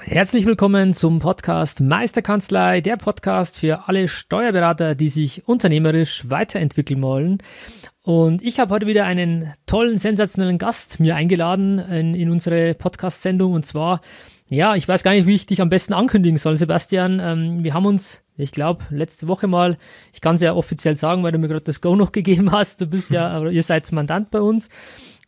Herzlich willkommen zum Podcast Meisterkanzlei, der Podcast für alle Steuerberater, die sich unternehmerisch weiterentwickeln wollen. Und ich habe heute wieder einen tollen, sensationellen Gast mir eingeladen in, in unsere Podcast-Sendung. Und zwar, ja, ich weiß gar nicht, wie ich dich am besten ankündigen soll, Sebastian. Ähm, wir haben uns, ich glaube, letzte Woche mal, ich kann es ja offiziell sagen, weil du mir gerade das Go noch gegeben hast. Du bist ja, ihr seid Mandant bei uns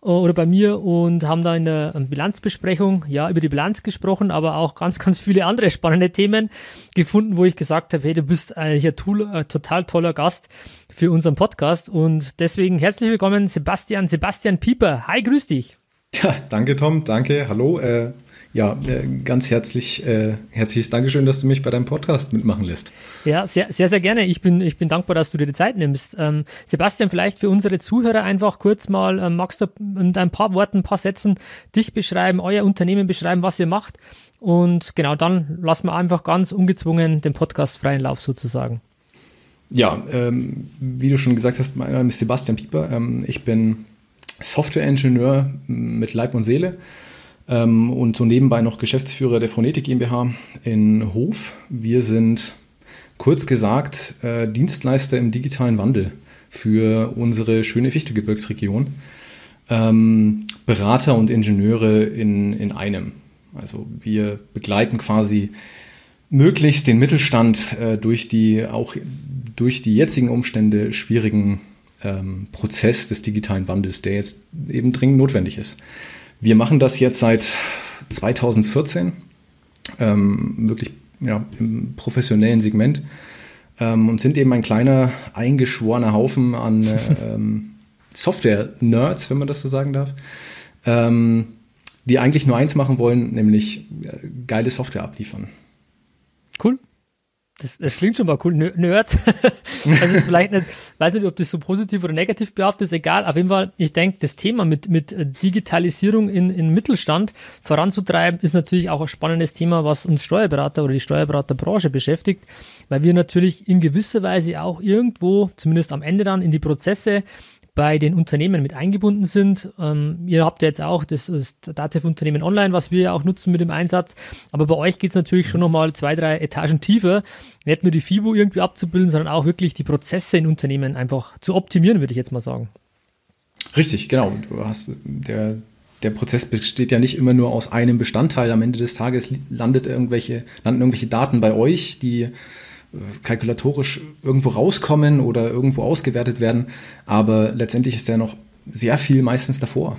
oder bei mir und haben da in der Bilanzbesprechung ja über die Bilanz gesprochen, aber auch ganz, ganz viele andere spannende Themen gefunden, wo ich gesagt habe, hey, du bist eigentlich ein tool, äh, total toller Gast für unseren Podcast und deswegen herzlich willkommen Sebastian, Sebastian Pieper. Hi, grüß dich. Ja, danke Tom, danke, hallo. Äh, ja, äh, ganz herzlich, äh, herzliches Dankeschön, dass du mich bei deinem Podcast mitmachen lässt. Ja, sehr, sehr, sehr gerne. Ich bin, ich bin dankbar, dass du dir die Zeit nimmst. Ähm, Sebastian, vielleicht für unsere Zuhörer einfach kurz mal, ähm, magst du in ein paar Worten, ein paar Sätzen dich beschreiben, euer Unternehmen beschreiben, was ihr macht? Und genau dann lassen wir einfach ganz ungezwungen den Podcast freien Lauf sozusagen. Ja, ähm, wie du schon gesagt hast, mein Name ist Sebastian Pieper. Ähm, ich bin Softwareingenieur mit Leib und Seele ähm, und so nebenbei noch Geschäftsführer der Phronetik GmbH in Hof. Wir sind kurz gesagt äh, Dienstleister im digitalen Wandel für unsere schöne Fichtegebirgsregion. Ähm, Berater und Ingenieure in, in einem. Also wir begleiten quasi möglichst den Mittelstand äh, durch die auch durch die jetzigen Umstände schwierigen ähm, Prozess des digitalen Wandels, der jetzt eben dringend notwendig ist. Wir machen das jetzt seit 2014, ähm, wirklich ja, im professionellen Segment ähm, und sind eben ein kleiner, eingeschworener Haufen an ähm, Software-Nerds, wenn man das so sagen darf, ähm, die eigentlich nur eins machen wollen, nämlich äh, geile Software abliefern. Cool. Das, das klingt schon mal cool, Nerd. also vielleicht nicht, weiß nicht, ob das so positiv oder negativ behaftet ist, egal. Auf jeden Fall, ich denke, das Thema mit, mit Digitalisierung in, in Mittelstand voranzutreiben, ist natürlich auch ein spannendes Thema, was uns Steuerberater oder die Steuerberaterbranche beschäftigt, weil wir natürlich in gewisser Weise auch irgendwo, zumindest am Ende dann, in die Prozesse bei den Unternehmen mit eingebunden sind. Ähm, ihr habt ja jetzt auch das, das Datev-Unternehmen online, was wir ja auch nutzen mit dem Einsatz. Aber bei euch geht es natürlich schon nochmal zwei, drei Etagen tiefer. Nicht nur die FIBO irgendwie abzubilden, sondern auch wirklich die Prozesse in Unternehmen einfach zu optimieren, würde ich jetzt mal sagen. Richtig, genau. Du hast der, der Prozess besteht ja nicht immer nur aus einem Bestandteil. Am Ende des Tages landet irgendwelche, landen irgendwelche Daten bei euch, die kalkulatorisch irgendwo rauskommen oder irgendwo ausgewertet werden. Aber letztendlich ist ja noch sehr viel meistens davor.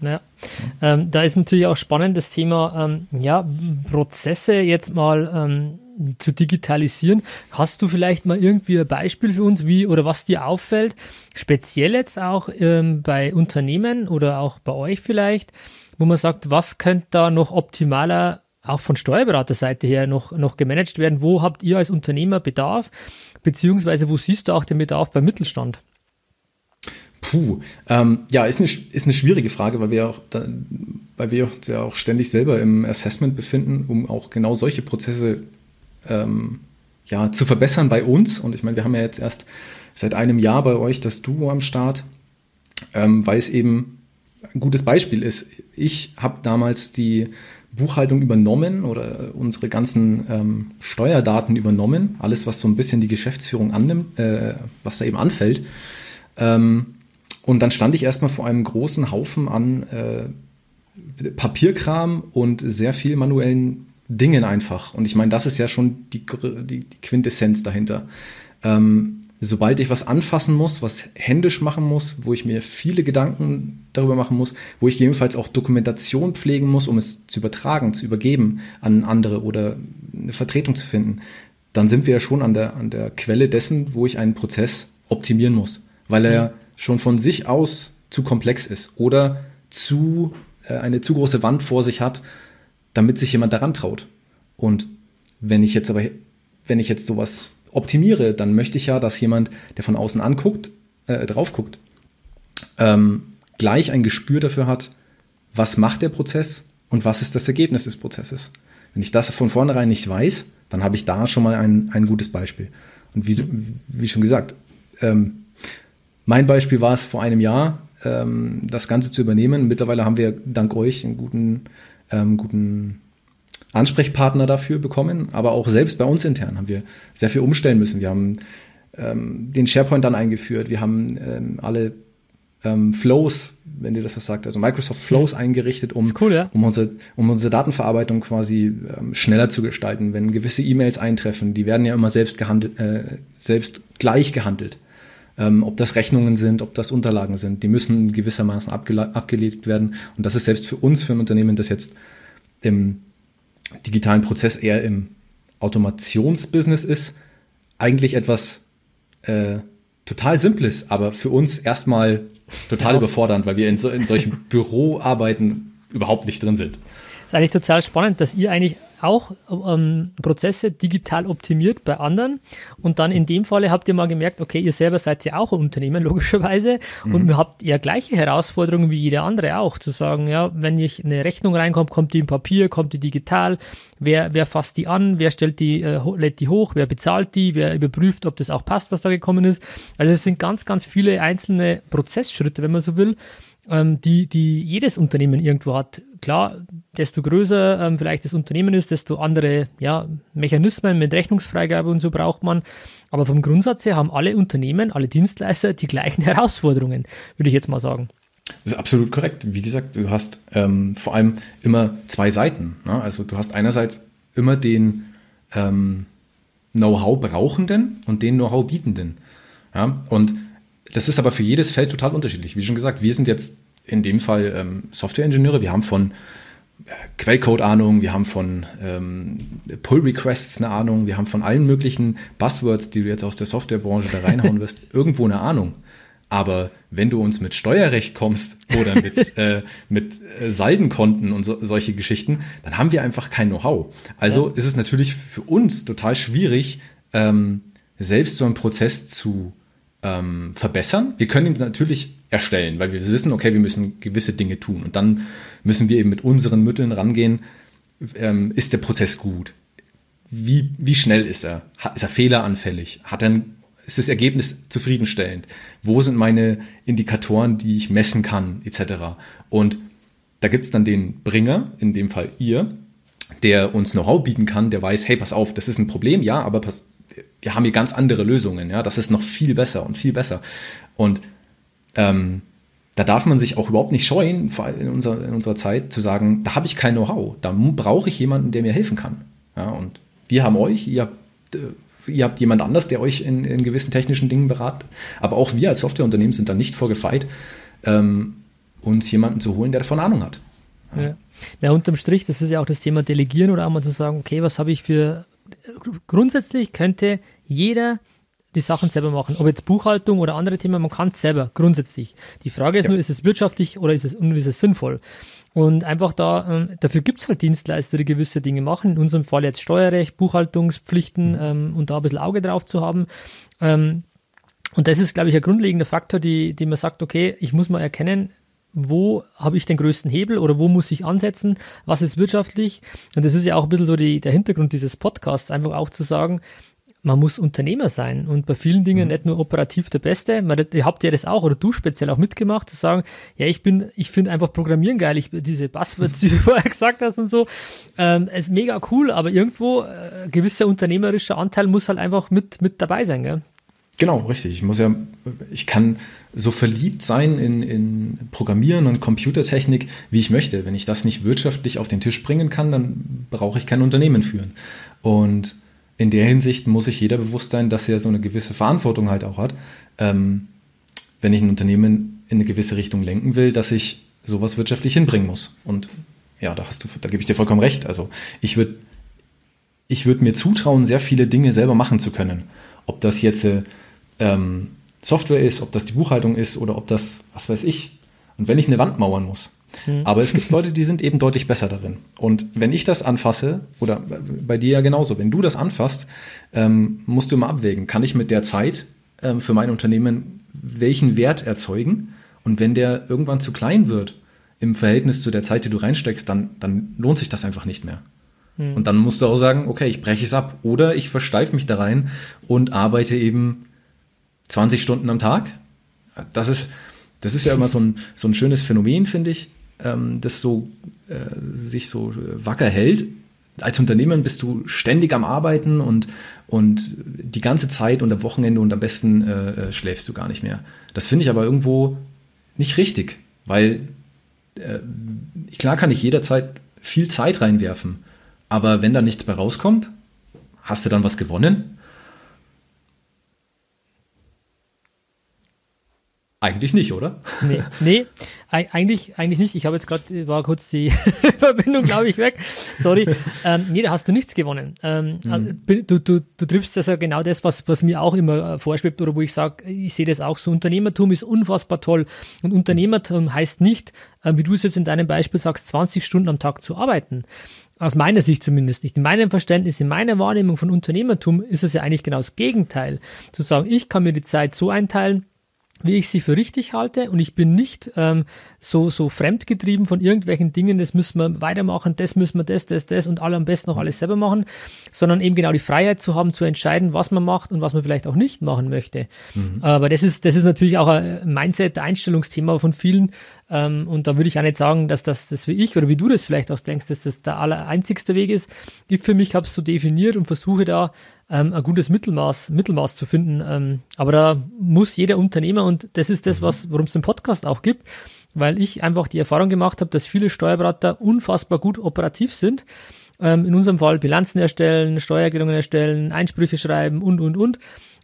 Ja, ähm, da ist natürlich auch spannend das Thema, ähm, ja, Prozesse jetzt mal ähm, zu digitalisieren. Hast du vielleicht mal irgendwie ein Beispiel für uns, wie oder was dir auffällt, speziell jetzt auch ähm, bei Unternehmen oder auch bei euch vielleicht, wo man sagt, was könnte da noch optimaler auch von Steuerberaterseite her noch, noch gemanagt werden? Wo habt ihr als Unternehmer Bedarf? Beziehungsweise wo siehst du auch den Bedarf beim Mittelstand? Puh, ähm, ja, ist eine, ist eine schwierige Frage, weil wir auch, da, weil wir uns ja auch ständig selber im Assessment befinden, um auch genau solche Prozesse ähm, ja, zu verbessern bei uns. Und ich meine, wir haben ja jetzt erst seit einem Jahr bei euch das Duo am Start, ähm, weil es eben ein gutes Beispiel ist. Ich habe damals die Buchhaltung übernommen oder unsere ganzen ähm, Steuerdaten übernommen, alles, was so ein bisschen die Geschäftsführung annimmt, äh, was da eben anfällt. Ähm, und dann stand ich erstmal vor einem großen Haufen an äh, Papierkram und sehr viel manuellen Dingen einfach. Und ich meine, das ist ja schon die, die, die Quintessenz dahinter. Ähm, sobald ich was anfassen muss, was händisch machen muss, wo ich mir viele Gedanken darüber machen muss, wo ich gegebenenfalls auch Dokumentation pflegen muss, um es zu übertragen, zu übergeben an andere oder eine Vertretung zu finden, dann sind wir ja schon an der, an der Quelle dessen, wo ich einen Prozess optimieren muss, weil er mhm. schon von sich aus zu komplex ist oder zu, äh, eine zu große Wand vor sich hat, damit sich jemand daran traut. Und wenn ich jetzt aber, wenn ich jetzt sowas optimiere, dann möchte ich ja, dass jemand, der von außen anguckt, äh, drauf guckt, ähm, gleich ein Gespür dafür hat, was macht der Prozess und was ist das Ergebnis des Prozesses. Wenn ich das von vornherein nicht weiß, dann habe ich da schon mal ein, ein gutes Beispiel. Und wie, wie schon gesagt, ähm, mein Beispiel war es vor einem Jahr, ähm, das Ganze zu übernehmen. Mittlerweile haben wir dank euch einen guten, ähm, guten Ansprechpartner dafür bekommen, aber auch selbst bei uns intern haben wir sehr viel umstellen müssen. Wir haben ähm, den SharePoint dann eingeführt, wir haben ähm, alle ähm, Flows, wenn dir das was sagt, also Microsoft Flows eingerichtet, um, cool, ja? um, unsere, um unsere Datenverarbeitung quasi ähm, schneller zu gestalten. Wenn gewisse E-Mails eintreffen, die werden ja immer selbst gehandelt, äh, selbst gleich gehandelt. Ähm, ob das Rechnungen sind, ob das Unterlagen sind, die müssen gewissermaßen abgelegt werden. Und das ist selbst für uns, für ein Unternehmen, das jetzt im digitalen Prozess eher im Automationsbusiness ist, eigentlich etwas äh, total Simples, aber für uns erstmal total überfordernd, weil wir in, so, in solchen Büroarbeiten überhaupt nicht drin sind. Ist eigentlich total spannend, dass ihr eigentlich auch ähm, Prozesse digital optimiert bei anderen. Und dann in dem Falle habt ihr mal gemerkt, okay, ihr selber seid ja auch ein Unternehmen, logischerweise. Mhm. Und ihr habt ja gleiche Herausforderungen wie jeder andere auch. Zu sagen, ja, wenn ich eine Rechnung reinkommt, kommt die im Papier, kommt die digital. Wer, wer fasst die an? Wer stellt die, äh, lädt die hoch? Wer bezahlt die? Wer überprüft, ob das auch passt, was da gekommen ist? Also es sind ganz, ganz viele einzelne Prozessschritte, wenn man so will ähm, die, die jedes Unternehmen irgendwo hat. Klar, desto größer ähm, vielleicht das Unternehmen ist, desto andere ja, Mechanismen mit Rechnungsfreigabe und so braucht man. Aber vom Grundsatz her haben alle Unternehmen, alle Dienstleister die gleichen Herausforderungen, würde ich jetzt mal sagen. Das ist absolut korrekt. Wie gesagt, du hast ähm, vor allem immer zwei Seiten. Ne? Also du hast einerseits immer den ähm, Know-how brauchenden und den Know-how bietenden. Ja? Und das ist aber für jedes Feld total unterschiedlich. Wie schon gesagt, wir sind jetzt in dem Fall ähm, Software-Ingenieure. Wir haben von äh, Quellcode-Ahnung, wir haben von ähm, Pull-Requests eine Ahnung, wir haben von allen möglichen Buzzwords, die du jetzt aus der Softwarebranche da reinhauen wirst, irgendwo eine Ahnung. Aber wenn du uns mit Steuerrecht kommst oder mit, äh, mit äh, Saldenkonten und so, solche Geschichten, dann haben wir einfach kein Know-how. Also ja. ist es natürlich für uns total schwierig, ähm, selbst so einen Prozess zu ähm, verbessern. Wir können ihn natürlich erstellen, weil wir wissen, okay, wir müssen gewisse Dinge tun. Und dann müssen wir eben mit unseren Mitteln rangehen, ähm, ist der Prozess gut? Wie, wie schnell ist er? Ist er fehleranfällig? Hat er ist das Ergebnis zufriedenstellend? Wo sind meine Indikatoren, die ich messen kann, etc.? Und da gibt es dann den Bringer, in dem Fall ihr, der uns Know-how bieten kann, der weiß, hey, pass auf, das ist ein Problem, ja, aber pass, wir haben hier ganz andere Lösungen, ja, das ist noch viel besser und viel besser. Und ähm, da darf man sich auch überhaupt nicht scheuen, vor allem in, unserer, in unserer Zeit, zu sagen, da habe ich kein Know-how, da brauche ich jemanden, der mir helfen kann. Ja, und wir haben euch, ihr habt, äh, ihr habt jemand anders, der euch in, in gewissen technischen Dingen beratet. Aber auch wir als Softwareunternehmen sind da nicht vorgefeit, ähm, uns jemanden zu holen, der davon Ahnung hat. Ja. ja. ja, unterm Strich, das ist ja auch das Thema Delegieren oder auch mal zu sagen, okay, was habe ich für grundsätzlich könnte jeder die Sachen selber machen. Ob jetzt Buchhaltung oder andere Themen, man kann es selber, grundsätzlich. Die Frage ist ja. nur, ist es wirtschaftlich oder ist es, ist es sinnvoll? Und einfach da, ähm, dafür gibt es halt Dienstleister, die gewisse Dinge machen. In unserem Fall jetzt Steuerrecht, Buchhaltungspflichten mhm. ähm, und da ein bisschen Auge drauf zu haben. Ähm, und das ist, glaube ich, ein grundlegender Faktor, die, die man sagt, okay, ich muss mal erkennen, wo habe ich den größten Hebel oder wo muss ich ansetzen, was ist wirtschaftlich. Und das ist ja auch ein bisschen so die, der Hintergrund dieses Podcasts, einfach auch zu sagen, man muss Unternehmer sein und bei vielen Dingen mhm. nicht nur operativ der Beste. Man, ihr habt ja das auch oder du speziell auch mitgemacht, zu sagen, ja, ich bin, ich finde einfach Programmieren geil, ich diese Buzzwords, die du vorher gesagt hast und so, ähm, ist mega cool, aber irgendwo äh, gewisser unternehmerischer Anteil muss halt einfach mit, mit dabei sein, gell? Genau, richtig. Ich muss ja, ich kann so verliebt sein in, in Programmieren und Computertechnik, wie ich möchte. Wenn ich das nicht wirtschaftlich auf den Tisch bringen kann, dann brauche ich kein Unternehmen führen. Und in der Hinsicht muss sich jeder bewusst sein, dass er so eine gewisse Verantwortung halt auch hat, ähm, wenn ich ein Unternehmen in eine gewisse Richtung lenken will, dass ich sowas wirtschaftlich hinbringen muss. Und ja, da hast du, da gebe ich dir vollkommen recht. Also ich würde ich würd mir zutrauen, sehr viele Dinge selber machen zu können. Ob das jetzt äh, ähm, Software ist, ob das die Buchhaltung ist oder ob das, was weiß ich. Und wenn ich eine Wand mauern muss, Mhm. Aber es gibt Leute, die sind eben deutlich besser darin. Und wenn ich das anfasse, oder bei dir ja genauso, wenn du das anfasst, ähm, musst du immer abwägen, kann ich mit der Zeit ähm, für mein Unternehmen welchen Wert erzeugen? Und wenn der irgendwann zu klein wird im Verhältnis zu der Zeit, die du reinsteckst, dann, dann lohnt sich das einfach nicht mehr. Mhm. Und dann musst du auch sagen, okay, ich breche es ab. Oder ich versteife mich da rein und arbeite eben 20 Stunden am Tag. Das ist, das ist ja immer so ein, so ein schönes Phänomen, finde ich, ähm, das so äh, sich so wacker hält. Als Unternehmen bist du ständig am Arbeiten und, und die ganze Zeit und am Wochenende und am besten äh, äh schläfst du gar nicht mehr. Das finde ich aber irgendwo nicht richtig, weil äh, klar kann ich jederzeit viel Zeit reinwerfen, aber wenn da nichts bei rauskommt, hast du dann was gewonnen? Eigentlich nicht, oder? Nee, nee eigentlich, eigentlich nicht. Ich habe jetzt gerade, war kurz die Verbindung, glaube ich, weg. Sorry. Ähm, nee, da hast du nichts gewonnen. Ähm, mhm. Also, du, du, du triffst also genau das, was, was mir auch immer äh, vorschwebt oder wo ich sage, ich sehe das auch so. Unternehmertum ist unfassbar toll. Und Unternehmertum heißt nicht, äh, wie du es jetzt in deinem Beispiel sagst, 20 Stunden am Tag zu arbeiten. Aus meiner Sicht zumindest nicht. In meinem Verständnis, in meiner Wahrnehmung von Unternehmertum ist es ja eigentlich genau das Gegenteil. Zu sagen, ich kann mir die Zeit so einteilen, wie ich sie für richtig halte und ich bin nicht ähm, so, so fremdgetrieben von irgendwelchen Dingen, das müssen wir weitermachen, das müssen wir das, das, das und alle am besten noch alles selber machen, sondern eben genau die Freiheit zu haben, zu entscheiden, was man macht und was man vielleicht auch nicht machen möchte. Mhm. Aber das ist, das ist natürlich auch ein Mindset, Einstellungsthema von vielen ähm, und da würde ich auch nicht sagen, dass das, das wie ich oder wie du das vielleicht auch denkst, dass das der aller einzigste Weg ist. Ich für mich habe es so definiert und versuche da ähm, ein gutes Mittelmaß, Mittelmaß zu finden. Ähm, aber da muss jeder Unternehmer, und das ist das, mhm. was, worum es den Podcast auch gibt, weil ich einfach die Erfahrung gemacht habe, dass viele Steuerberater unfassbar gut operativ sind. Ähm, in unserem Fall Bilanzen erstellen, Steuererklärungen erstellen, Einsprüche schreiben und, und, und.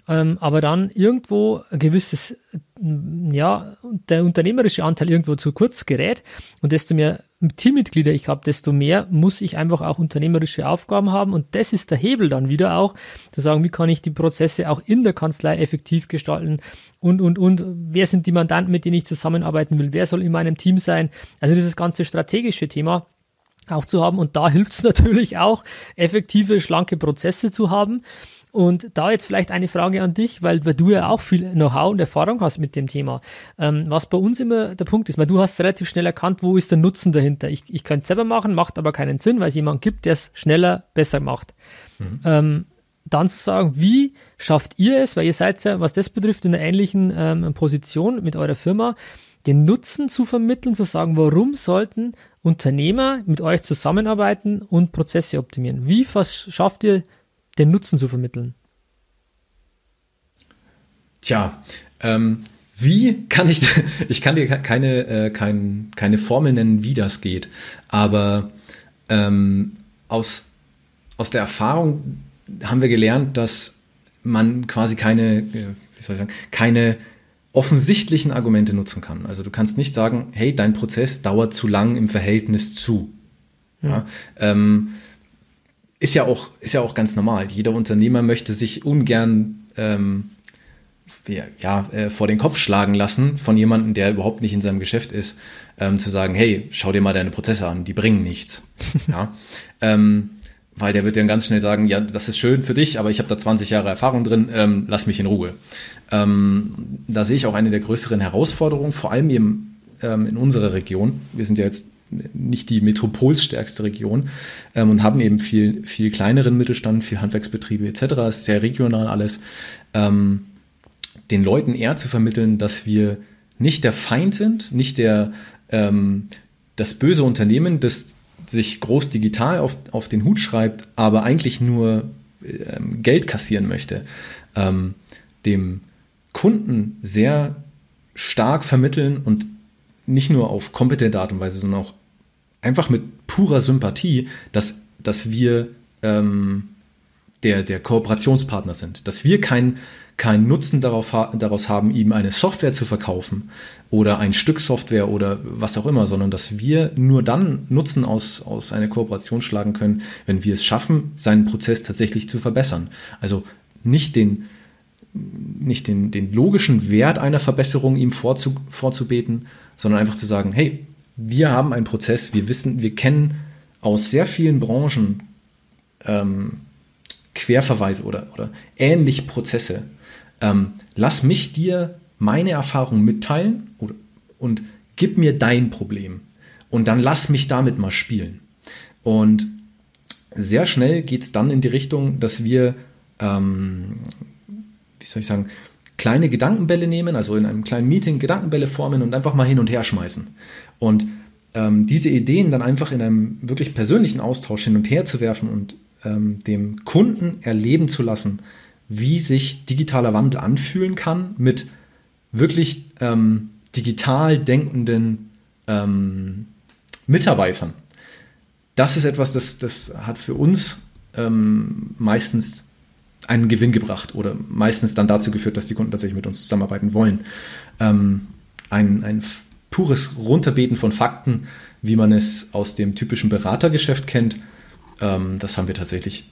Ähm, aber dann irgendwo ein gewisses, ja, der unternehmerische Anteil irgendwo zu kurz gerät. Und desto mehr Teammitglieder ich habe, desto mehr muss ich einfach auch unternehmerische Aufgaben haben. Und das ist der Hebel dann wieder auch, zu sagen, wie kann ich die Prozesse auch in der Kanzlei effektiv gestalten? Und, und, und, wer sind die Mandanten, mit denen ich zusammenarbeiten will, wer soll in meinem Team sein, also dieses ganze strategische Thema auch zu haben. Und da hilft es natürlich auch, effektive, schlanke Prozesse zu haben und da jetzt vielleicht eine Frage an dich, weil, weil du ja auch viel Know-how und Erfahrung hast mit dem Thema. Ähm, was bei uns immer der Punkt ist, weil du hast relativ schnell erkannt, wo ist der Nutzen dahinter. Ich, ich könnte es selber machen, macht aber keinen Sinn, weil es jemanden gibt, der es schneller, besser macht. Mhm. Ähm, dann zu sagen, wie schafft ihr es, weil ihr seid ja, was das betrifft, in einer ähnlichen ähm, Position mit eurer Firma, den Nutzen zu vermitteln, zu sagen, warum sollten Unternehmer mit euch zusammenarbeiten und Prozesse optimieren? Wie schafft ihr den Nutzen zu vermitteln? Tja, ähm, wie kann ich, ich kann dir keine, äh, kein, keine Formel nennen, wie das geht, aber ähm, aus, aus der Erfahrung haben wir gelernt, dass man quasi keine, äh, wie soll ich sagen, keine offensichtlichen Argumente nutzen kann. Also du kannst nicht sagen, hey, dein Prozess dauert zu lang im Verhältnis zu. Ja. Ja, ähm, ist ja auch, ist ja auch ganz normal. Jeder Unternehmer möchte sich ungern ähm, ja, äh, vor den Kopf schlagen lassen von jemandem, der überhaupt nicht in seinem Geschäft ist, ähm, zu sagen, hey, schau dir mal deine Prozesse an, die bringen nichts. ja? ähm, weil der wird dann ganz schnell sagen, ja, das ist schön für dich, aber ich habe da 20 Jahre Erfahrung drin, ähm, lass mich in Ruhe. Ähm, da sehe ich auch eine der größeren Herausforderungen, vor allem eben ähm, in unserer Region. Wir sind ja jetzt nicht die metropolstärkste Region ähm, und haben eben viel, viel kleineren Mittelstand, viel Handwerksbetriebe etc. Ist sehr regional alles. Ähm, den Leuten eher zu vermitteln, dass wir nicht der Feind sind, nicht der, ähm, das böse Unternehmen, das sich groß digital auf, auf den Hut schreibt, aber eigentlich nur ähm, Geld kassieren möchte, ähm, dem Kunden sehr stark vermitteln und nicht nur auf kompetente Art und Weise, sondern auch einfach mit purer Sympathie, dass, dass wir ähm, der, der Kooperationspartner sind, dass wir keinen kein Nutzen darauf, daraus haben, ihm eine Software zu verkaufen oder ein Stück Software oder was auch immer, sondern dass wir nur dann Nutzen aus, aus einer Kooperation schlagen können, wenn wir es schaffen, seinen Prozess tatsächlich zu verbessern. Also nicht den, nicht den, den logischen Wert einer Verbesserung ihm vorzu, vorzubeten, sondern einfach zu sagen, hey, wir haben einen Prozess, wir wissen, wir kennen aus sehr vielen Branchen ähm, Querverweise oder, oder ähnliche Prozesse. Ähm, lass mich dir meine Erfahrung mitteilen oder, und gib mir dein Problem. Und dann lass mich damit mal spielen. Und sehr schnell geht es dann in die Richtung, dass wir, ähm, wie soll ich sagen, kleine Gedankenbälle nehmen, also in einem kleinen Meeting Gedankenbälle formen und einfach mal hin und her schmeißen. Und ähm, diese Ideen dann einfach in einem wirklich persönlichen Austausch hin und her zu werfen und ähm, dem Kunden erleben zu lassen, wie sich digitaler Wandel anfühlen kann mit wirklich ähm, digital denkenden ähm, Mitarbeitern. Das ist etwas, das, das hat für uns ähm, meistens einen Gewinn gebracht oder meistens dann dazu geführt, dass die Kunden tatsächlich mit uns zusammenarbeiten wollen. Ähm, ein, ein pures Runterbeten von Fakten, wie man es aus dem typischen Beratergeschäft kennt, ähm, das haben wir tatsächlich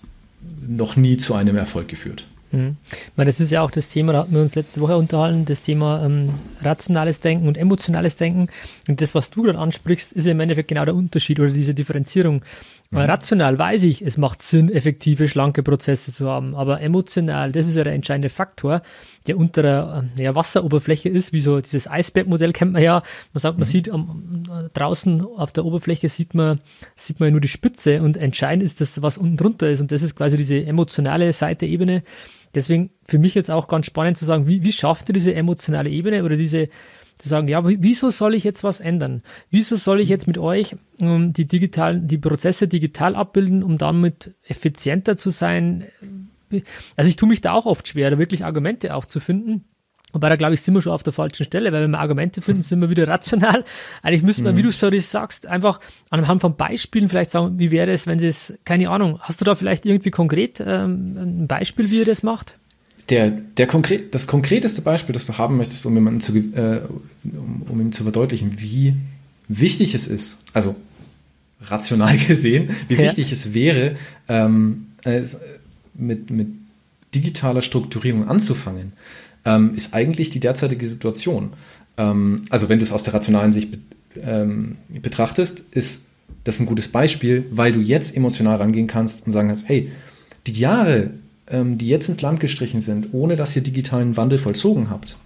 noch nie zu einem Erfolg geführt. Mhm. Das ist ja auch das Thema, da hatten wir uns letzte Woche unterhalten, das Thema ähm, rationales Denken und emotionales Denken. Und das, was du dann ansprichst, ist ja im Endeffekt genau der Unterschied oder diese Differenzierung. Mhm. Rational weiß ich, es macht Sinn, effektive, schlanke Prozesse zu haben, aber emotional, das ist ja der entscheidende Faktor, der unter der äh, ja, Wasseroberfläche ist, wie so dieses Eisbergmodell kennt man ja. Man sagt, man mhm. sieht am, draußen auf der Oberfläche sieht man, sieht man ja nur die Spitze und entscheidend ist das, was unten drunter ist und das ist quasi diese emotionale Seite, Ebene. Deswegen für mich jetzt auch ganz spannend zu sagen, wie, wie schafft ihr diese emotionale Ebene oder diese zu sagen, ja, wieso soll ich jetzt was ändern? Wieso soll ich jetzt mit euch ähm, die digitalen, die Prozesse digital abbilden, um damit effizienter zu sein? Also ich tue mich da auch oft schwer, da wirklich Argumente auch zu finden. Wobei da glaube ich, sind wir schon auf der falschen Stelle, weil wenn wir Argumente finden, sind wir wieder rational. Eigentlich müsste man, mhm. wie du schon sagst, einfach anhand von Beispielen vielleicht sagen, wie wäre es, wenn sie es, keine Ahnung, hast du da vielleicht irgendwie konkret ähm, ein Beispiel, wie ihr das macht? Der, der konkret, das konkreteste Beispiel, das du haben möchtest, um jemanden zu, äh, um, um ihm zu verdeutlichen, wie wichtig es ist, also rational gesehen, wie ja. wichtig es wäre, ähm, äh, mit, mit digitaler Strukturierung anzufangen, ähm, ist eigentlich die derzeitige Situation. Ähm, also wenn du es aus der rationalen Sicht be ähm, betrachtest, ist das ein gutes Beispiel, weil du jetzt emotional rangehen kannst und sagen kannst, hey, die Jahre, ähm, die jetzt ins Land gestrichen sind, ohne dass ihr digitalen Wandel vollzogen habt,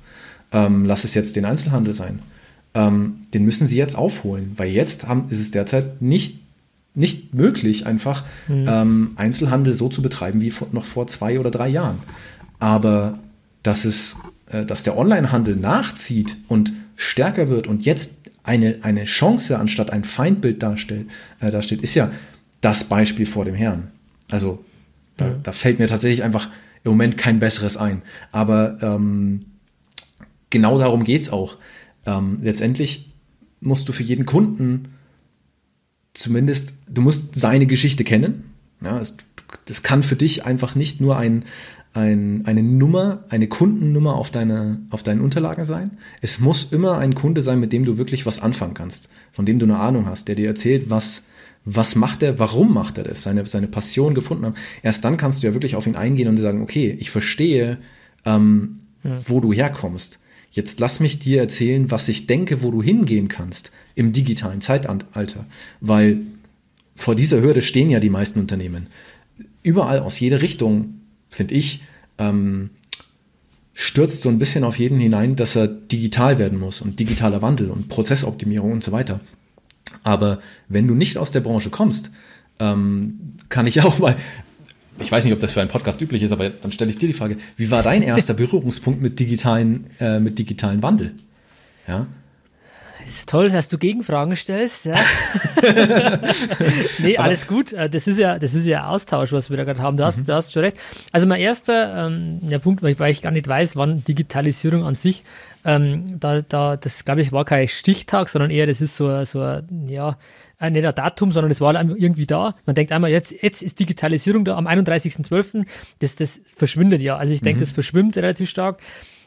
ähm, lass es jetzt den Einzelhandel sein, ähm, den müssen sie jetzt aufholen, weil jetzt haben, ist es derzeit nicht, nicht möglich, einfach mhm. ähm, Einzelhandel so zu betreiben wie vor, noch vor zwei oder drei Jahren. Aber dass, es, äh, dass der Onlinehandel nachzieht und stärker wird und jetzt eine, eine Chance anstatt ein Feindbild darstellt, äh, darstellt, ist ja das Beispiel vor dem Herrn. Also da, ja. da fällt mir tatsächlich einfach im Moment kein besseres ein. Aber ähm, genau darum geht es auch. Ähm, letztendlich musst du für jeden Kunden zumindest, du musst seine Geschichte kennen. Ja, es, das kann für dich einfach nicht nur ein, ein, eine Nummer, eine Kundennummer auf, deine, auf deinen Unterlagen sein. Es muss immer ein Kunde sein, mit dem du wirklich was anfangen kannst, von dem du eine Ahnung hast, der dir erzählt, was, was macht er, warum macht er das, seine, seine Passion gefunden haben. Erst dann kannst du ja wirklich auf ihn eingehen und sagen, okay, ich verstehe, ähm, ja. wo du herkommst. Jetzt lass mich dir erzählen, was ich denke, wo du hingehen kannst im digitalen Zeitalter. Weil vor dieser Hürde stehen ja die meisten Unternehmen. Überall aus jeder Richtung, finde ich, ähm, stürzt so ein bisschen auf jeden hinein, dass er digital werden muss und digitaler Wandel und Prozessoptimierung und so weiter. Aber wenn du nicht aus der Branche kommst, ähm, kann ich auch mal, ich weiß nicht, ob das für einen Podcast üblich ist, aber dann stelle ich dir die Frage, wie war dein erster Berührungspunkt mit digitalen, äh, mit digitalen Wandel? Ja. Ist toll, dass du Gegenfragen stellst. Ja. nee, alles gut. Äh, das ist ja, das ist ja Austausch, was wir da gerade haben. Du hast, mhm. du hast schon recht. Also mein erster ähm, der Punkt, weil ich gar nicht weiß, wann Digitalisierung an sich ähm, da, da, das glaube ich war kein Stichtag, sondern eher, das ist so, so ja, äh, nicht ein Datum, sondern es war irgendwie da. Man denkt einmal, jetzt, jetzt ist Digitalisierung da am 31.12. Das, das verschwindet ja. Also ich denke, mhm. das verschwimmt relativ stark.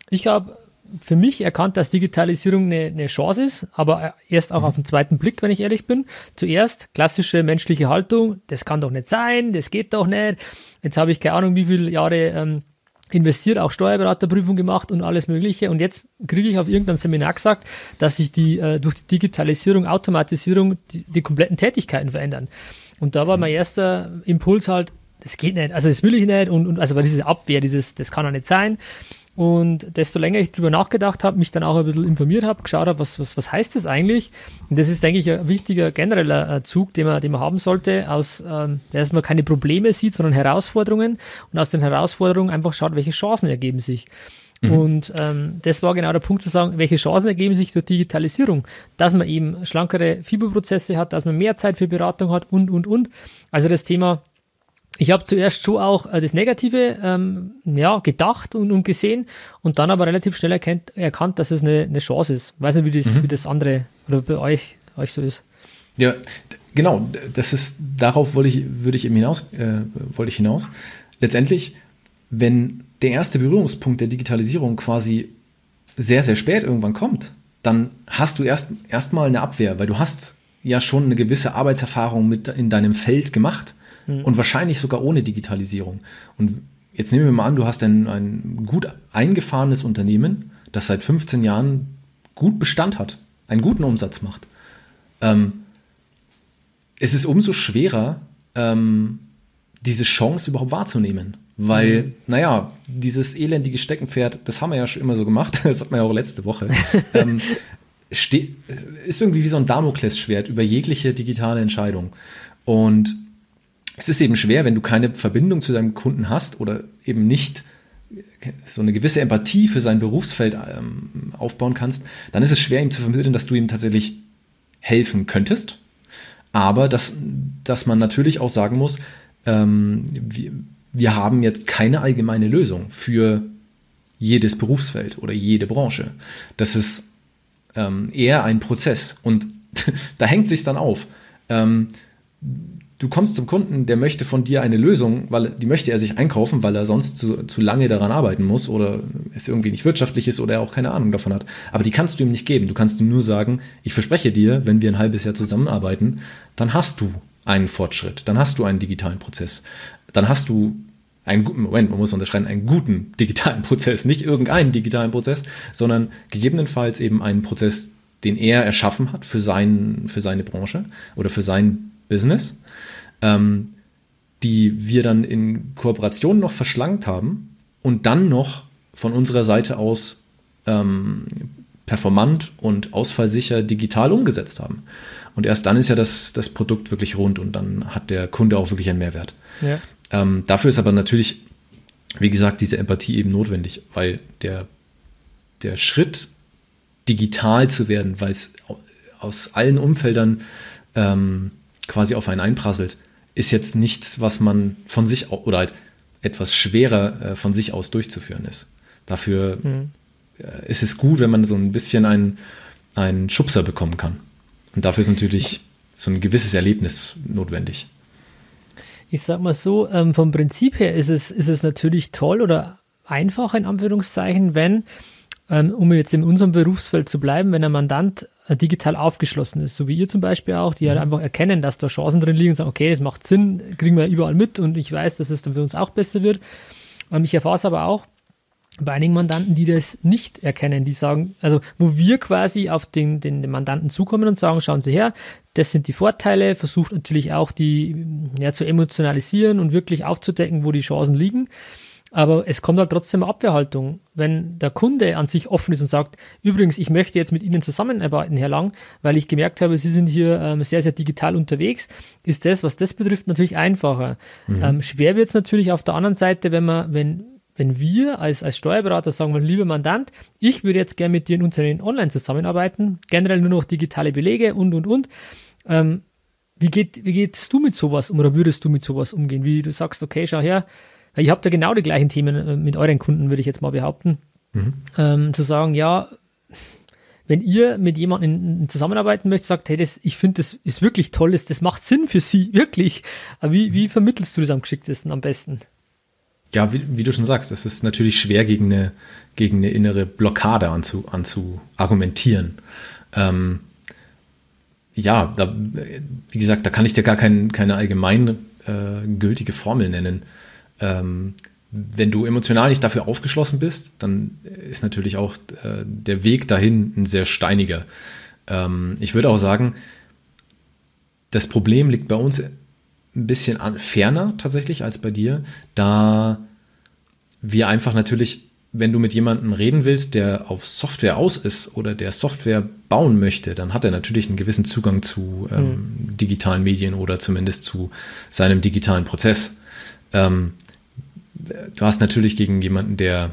Ich habe für mich erkannt, dass Digitalisierung eine, eine Chance ist, aber erst auch mhm. auf den zweiten Blick, wenn ich ehrlich bin. Zuerst klassische menschliche Haltung, das kann doch nicht sein, das geht doch nicht. Jetzt habe ich keine Ahnung, wie viele Jahre ähm, investiert, auch Steuerberaterprüfung gemacht und alles Mögliche. Und jetzt kriege ich auf irgendeinem Seminar gesagt, dass sich die äh, durch die Digitalisierung, Automatisierung die, die kompletten Tätigkeiten verändern. Und da war mein erster Impuls halt, das geht nicht, also das will ich nicht und, und also war diese Abwehr, dieses, das kann doch nicht sein. Und desto länger ich darüber nachgedacht habe, mich dann auch ein bisschen informiert habe, geschaut habe, was, was, was heißt das eigentlich? Und das ist, denke ich, ein wichtiger genereller äh, Zug, den man, den man haben sollte, aus, ähm, dass man keine Probleme sieht, sondern Herausforderungen und aus den Herausforderungen einfach schaut, welche Chancen ergeben sich. Mhm. Und ähm, das war genau der Punkt zu sagen, welche Chancen ergeben sich durch Digitalisierung, dass man eben schlankere Fieberprozesse hat, dass man mehr Zeit für Beratung hat und, und, und. Also das Thema ich habe zuerst schon auch äh, das Negative ähm, ja, gedacht und, und gesehen und dann aber relativ schnell erkennt, erkannt, dass es eine, eine Chance ist. Ich weiß nicht, wie das, mhm. wie das andere oder bei euch, euch so ist. Ja, genau. Das ist, darauf wollte ich, würde ich eben hinaus, äh, wollte ich hinaus. Letztendlich, wenn der erste Berührungspunkt der Digitalisierung quasi sehr, sehr spät irgendwann kommt, dann hast du erst erstmal eine Abwehr, weil du hast ja schon eine gewisse Arbeitserfahrung mit in deinem Feld gemacht mhm. und wahrscheinlich sogar ohne Digitalisierung. Und jetzt nehmen wir mal an, du hast ein, ein gut eingefahrenes Unternehmen, das seit 15 Jahren gut Bestand hat, einen guten Umsatz macht. Ähm, es ist umso schwerer, ähm, diese Chance überhaupt wahrzunehmen. Weil, mhm. naja, dieses elendige Steckenpferd, das haben wir ja schon immer so gemacht, das hat man ja auch letzte Woche, ähm, ist irgendwie wie so ein Damoklesschwert über jegliche digitale Entscheidung. Und es ist eben schwer, wenn du keine Verbindung zu deinem Kunden hast oder eben nicht so eine gewisse Empathie für sein Berufsfeld ähm, aufbauen kannst, dann ist es schwer, ihm zu vermitteln, dass du ihm tatsächlich helfen könntest. Aber dass, dass man natürlich auch sagen muss, ähm, wir, wir haben jetzt keine allgemeine Lösung für jedes Berufsfeld oder jede Branche. Das ist ähm, eher ein Prozess und da hängt sich dann auf. Ähm, du kommst zum Kunden, der möchte von dir eine Lösung, weil die möchte er sich einkaufen, weil er sonst zu, zu lange daran arbeiten muss oder es irgendwie nicht wirtschaftlich ist oder er auch keine Ahnung davon hat. Aber die kannst du ihm nicht geben. Du kannst ihm nur sagen, ich verspreche dir, wenn wir ein halbes Jahr zusammenarbeiten, dann hast du einen Fortschritt, dann hast du einen digitalen Prozess, dann hast du einen guten, Moment, man muss unterscheiden, einen guten digitalen Prozess, nicht irgendeinen digitalen Prozess, sondern gegebenenfalls eben einen Prozess, den er erschaffen hat für, sein, für seine Branche oder für sein Business ähm, die wir dann in Kooperation noch verschlankt haben und dann noch von unserer Seite aus ähm, performant und ausfallsicher digital umgesetzt haben. Und erst dann ist ja das, das Produkt wirklich rund und dann hat der Kunde auch wirklich einen Mehrwert. Ja. Ähm, dafür ist aber natürlich, wie gesagt, diese Empathie eben notwendig, weil der, der Schritt, digital zu werden, weil es aus allen Umfeldern ähm, quasi auf einen einprasselt, ist jetzt nichts, was man von sich oder halt etwas schwerer äh, von sich aus durchzuführen ist. Dafür mhm. äh, ist es gut, wenn man so ein bisschen einen, einen Schubser bekommen kann. Und dafür ist natürlich so ein gewisses Erlebnis notwendig. Ich sag mal so, ähm, vom Prinzip her ist es, ist es natürlich toll oder einfach in Anführungszeichen, wenn um jetzt in unserem Berufsfeld zu bleiben, wenn ein Mandant äh, digital aufgeschlossen ist, so wie ihr zum Beispiel auch, die halt mhm. einfach erkennen, dass da Chancen drin liegen und sagen, okay, das macht Sinn, kriegen wir überall mit und ich weiß, dass es dann für uns auch besser wird. Ähm, ich erfahre es aber auch bei einigen Mandanten, die das nicht erkennen, die sagen, also wo wir quasi auf den, den, den Mandanten zukommen und sagen, schauen Sie her, das sind die Vorteile, versucht natürlich auch die ja, zu emotionalisieren und wirklich aufzudecken, wo die Chancen liegen. Aber es kommt halt trotzdem Abwehrhaltung. Wenn der Kunde an sich offen ist und sagt, übrigens, ich möchte jetzt mit Ihnen zusammenarbeiten, Herr Lang, weil ich gemerkt habe, Sie sind hier ähm, sehr, sehr digital unterwegs, ist das, was das betrifft, natürlich einfacher. Mhm. Ähm, schwer wird es natürlich auf der anderen Seite, wenn man, wenn, wenn wir als, als Steuerberater sagen, lieber Mandant, ich würde jetzt gerne mit dir in Unternehmen online zusammenarbeiten, generell nur noch digitale Belege und, und, und. Ähm, wie, geht, wie gehst du mit sowas um oder würdest du mit sowas umgehen? Wie du sagst, okay, schau her, Ihr habt ja genau die gleichen Themen äh, mit euren Kunden, würde ich jetzt mal behaupten. Mhm. Ähm, zu sagen, ja, wenn ihr mit jemandem zusammenarbeiten möchtet, sagt, hey, das, ich finde, das ist wirklich toll, das, das macht Sinn für sie, wirklich. Aber wie, wie vermittelst du das am geschicktesten, am besten? Ja, wie, wie, du schon sagst, es ist natürlich schwer, gegen eine, gegen eine innere Blockade anzu, anzu argumentieren. Ähm, ja, da, wie gesagt, da kann ich dir gar kein, keine allgemein äh, gültige Formel nennen. Ähm, wenn du emotional nicht dafür aufgeschlossen bist, dann ist natürlich auch äh, der Weg dahin ein sehr steiniger. Ähm, ich würde auch sagen, das Problem liegt bei uns ein bisschen an, ferner tatsächlich als bei dir, da wir einfach natürlich, wenn du mit jemandem reden willst, der auf Software aus ist oder der Software bauen möchte, dann hat er natürlich einen gewissen Zugang zu ähm, mhm. digitalen Medien oder zumindest zu seinem digitalen Prozess. Ähm, du hast natürlich gegen jemanden, der,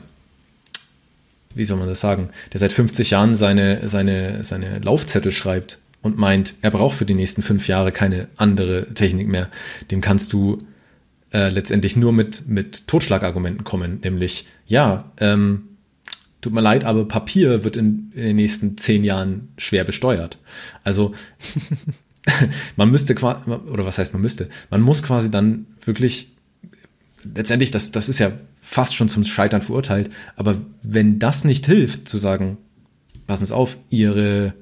wie soll man das sagen, der seit 50 Jahren seine, seine, seine Laufzettel schreibt und meint, er braucht für die nächsten fünf Jahre keine andere Technik mehr. Dem kannst du äh, letztendlich nur mit, mit Totschlagargumenten kommen, nämlich, ja, ähm, tut mir leid, aber Papier wird in, in den nächsten zehn Jahren schwer besteuert. Also man müsste quasi, oder was heißt man müsste, man muss quasi dann wirklich letztendlich, das, das ist ja fast schon zum Scheitern verurteilt, aber wenn das nicht hilft, zu sagen, passen Sie auf, Ihre,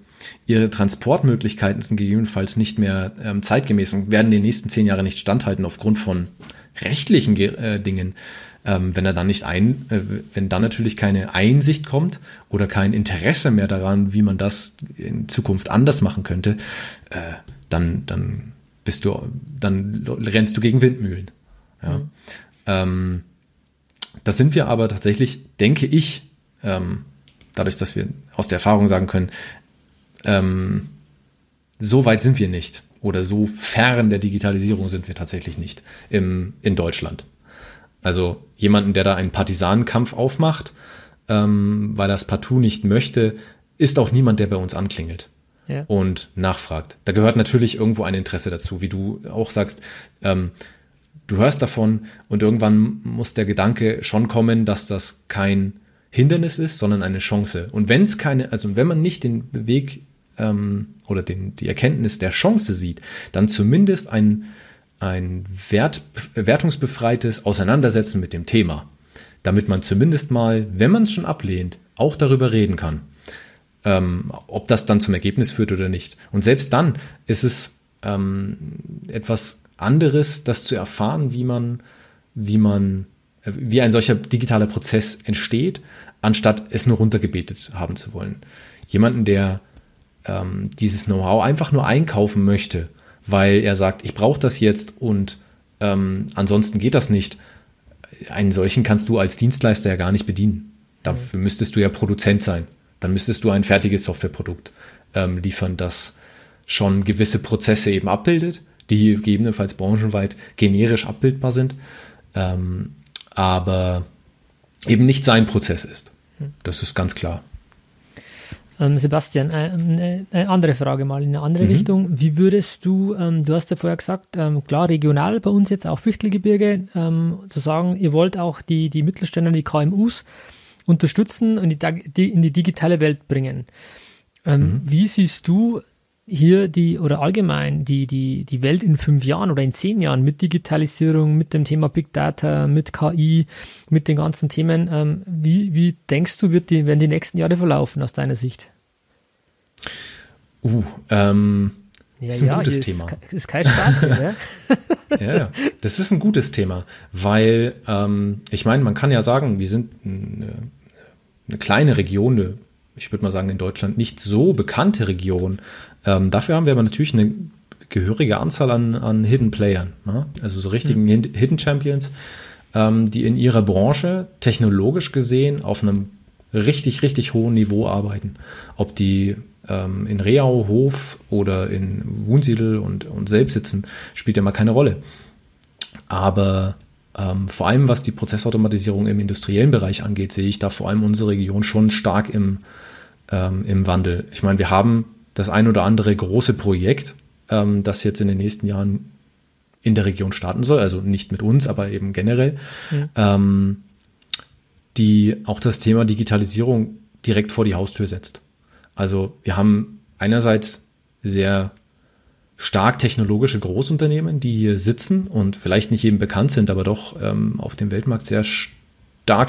Ihre Transportmöglichkeiten sind gegebenenfalls nicht mehr ähm, zeitgemäß und werden den nächsten zehn Jahren nicht standhalten aufgrund von rechtlichen äh, Dingen, ähm, wenn er dann nicht ein, äh, wenn dann natürlich keine Einsicht kommt oder kein Interesse mehr daran, wie man das in Zukunft anders machen könnte, äh, dann, dann bist du, dann rennst du gegen Windmühlen. Ja. Mhm. Ähm, da sind wir aber tatsächlich, denke ich, ähm, dadurch, dass wir aus der Erfahrung sagen können, ähm, so weit sind wir nicht oder so fern der Digitalisierung sind wir tatsächlich nicht im, in Deutschland. Also jemanden, der da einen Partisanenkampf aufmacht, ähm, weil er es partout nicht möchte, ist auch niemand, der bei uns anklingelt ja. und nachfragt. Da gehört natürlich irgendwo ein Interesse dazu, wie du auch sagst. Ähm, du hörst davon und irgendwann muss der Gedanke schon kommen, dass das kein Hindernis ist, sondern eine Chance. Und wenn es keine, also wenn man nicht den Weg ähm, oder den, die Erkenntnis der Chance sieht, dann zumindest ein, ein Wert, wertungsbefreites Auseinandersetzen mit dem Thema, damit man zumindest mal, wenn man es schon ablehnt, auch darüber reden kann, ähm, ob das dann zum Ergebnis führt oder nicht. Und selbst dann ist es ähm, etwas anderes, das zu erfahren, wie man, wie man, äh, wie ein solcher digitaler Prozess entsteht, anstatt es nur runtergebetet haben zu wollen. Jemanden, der ähm, dieses Know-how einfach nur einkaufen möchte, weil er sagt, ich brauche das jetzt und ähm, ansonsten geht das nicht. Einen solchen kannst du als Dienstleister ja gar nicht bedienen. Dafür müsstest du ja Produzent sein. Dann müsstest du ein fertiges Softwareprodukt ähm, liefern, das schon gewisse Prozesse eben abbildet die gegebenenfalls branchenweit generisch abbildbar sind, ähm, aber eben nicht sein Prozess ist. Das ist ganz klar. Ähm, Sebastian, äh, eine andere Frage mal in eine andere mhm. Richtung. Wie würdest du, ähm, du hast ja vorher gesagt, ähm, klar regional bei uns jetzt auch Fichtelgebirge, zu sagen, ihr wollt auch die, die Mittelständler, die KMUs unterstützen und die, in die digitale Welt bringen. Mhm. Wie siehst du hier die oder allgemein die, die, die Welt in fünf Jahren oder in zehn Jahren mit Digitalisierung, mit dem Thema Big Data, mit KI, mit den ganzen Themen, ähm, wie, wie denkst du, wird die, werden die nächsten Jahre verlaufen aus deiner Sicht? Uh, ähm, ja, ist ein ja, gutes Thema. Ist, ist kein Spaß ja? ja, das ist ein gutes Thema, weil ähm, ich meine, man kann ja sagen, wir sind eine, eine kleine Region, eine ich würde mal sagen, in Deutschland nicht so bekannte Region. Ähm, dafür haben wir aber natürlich eine gehörige Anzahl an, an Hidden Playern, ne? also so richtigen mhm. Hidden Champions, ähm, die in ihrer Branche technologisch gesehen auf einem richtig, richtig hohen Niveau arbeiten. Ob die ähm, in Reau, Hof oder in Wunsiedel und, und selbst sitzen, spielt ja mal keine Rolle. Aber ähm, vor allem was die Prozessautomatisierung im industriellen Bereich angeht, sehe ich da vor allem unsere Region schon stark im, ähm, im Wandel. Ich meine, wir haben das ein oder andere große Projekt, ähm, das jetzt in den nächsten Jahren in der Region starten soll, also nicht mit uns, aber eben generell, ja. ähm, die auch das Thema Digitalisierung direkt vor die Haustür setzt. Also wir haben einerseits sehr stark technologische Großunternehmen, die hier sitzen und vielleicht nicht jedem bekannt sind, aber doch ähm, auf dem Weltmarkt sehr stark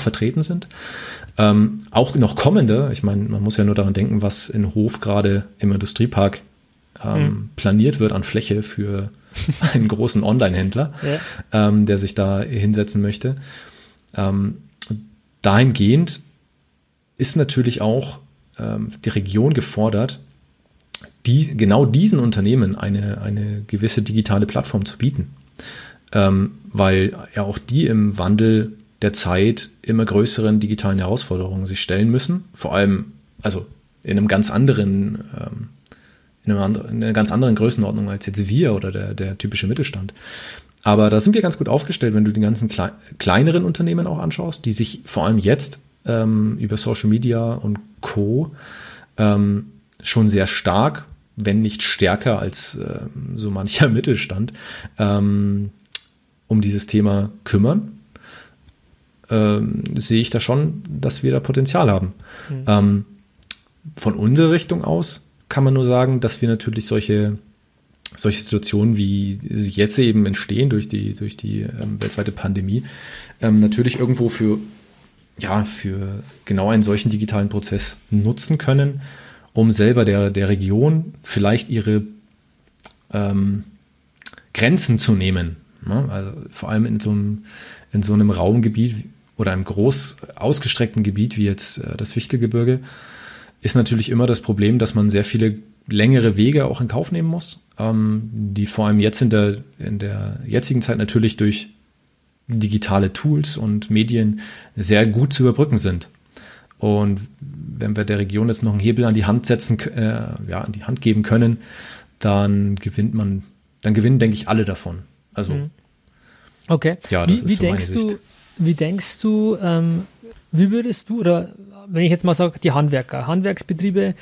vertreten sind. Ähm, auch noch kommende, ich meine, man muss ja nur daran denken, was in Hof gerade im Industriepark ähm, mhm. planiert wird an Fläche für einen großen Online-Händler, ja. ähm, der sich da hinsetzen möchte. Ähm, dahingehend ist natürlich auch ähm, die Region gefordert, die, genau diesen Unternehmen eine, eine gewisse digitale Plattform zu bieten. Ähm, weil ja auch die im Wandel der Zeit immer größeren digitalen Herausforderungen sich stellen müssen. Vor allem, also in einem ganz anderen, ähm, in, einem anderen, in einer ganz anderen Größenordnung als jetzt wir oder der, der typische Mittelstand. Aber da sind wir ganz gut aufgestellt, wenn du die ganzen klei kleineren Unternehmen auch anschaust, die sich vor allem jetzt ähm, über Social Media und Co. Ähm, schon sehr stark, wenn nicht stärker als äh, so mancher Mittelstand, ähm, um dieses Thema kümmern. Ähm, sehe ich da schon, dass wir da Potenzial haben. Mhm. Ähm, von unserer Richtung aus kann man nur sagen, dass wir natürlich solche solche Situationen, wie sie jetzt eben entstehen durch die, durch die ähm, weltweite Pandemie, ähm, natürlich irgendwo für, ja, für genau einen solchen digitalen Prozess nutzen können, um selber der, der Region vielleicht ihre ähm, Grenzen zu nehmen. Ne? Also vor allem in so, einem, in so einem Raumgebiet oder einem groß ausgestreckten Gebiet wie jetzt äh, das Fichtelgebirge ist natürlich immer das Problem, dass man sehr viele längere Wege auch in Kauf nehmen muss, ähm, die vor allem jetzt in der, in der jetzigen Zeit natürlich durch digitale Tools und Medien sehr gut zu überbrücken sind. Und wenn wir der Region jetzt noch einen Hebel an die Hand setzen, äh, ja, an die Hand geben können, dann gewinnt man, dann gewinnen, denke ich, alle davon. Also, mhm. okay. Ja, das wie, ist wie so denkst du, Wie denkst du, ähm, wie würdest du, oder wenn ich jetzt mal sage, die Handwerker, Handwerksbetriebe,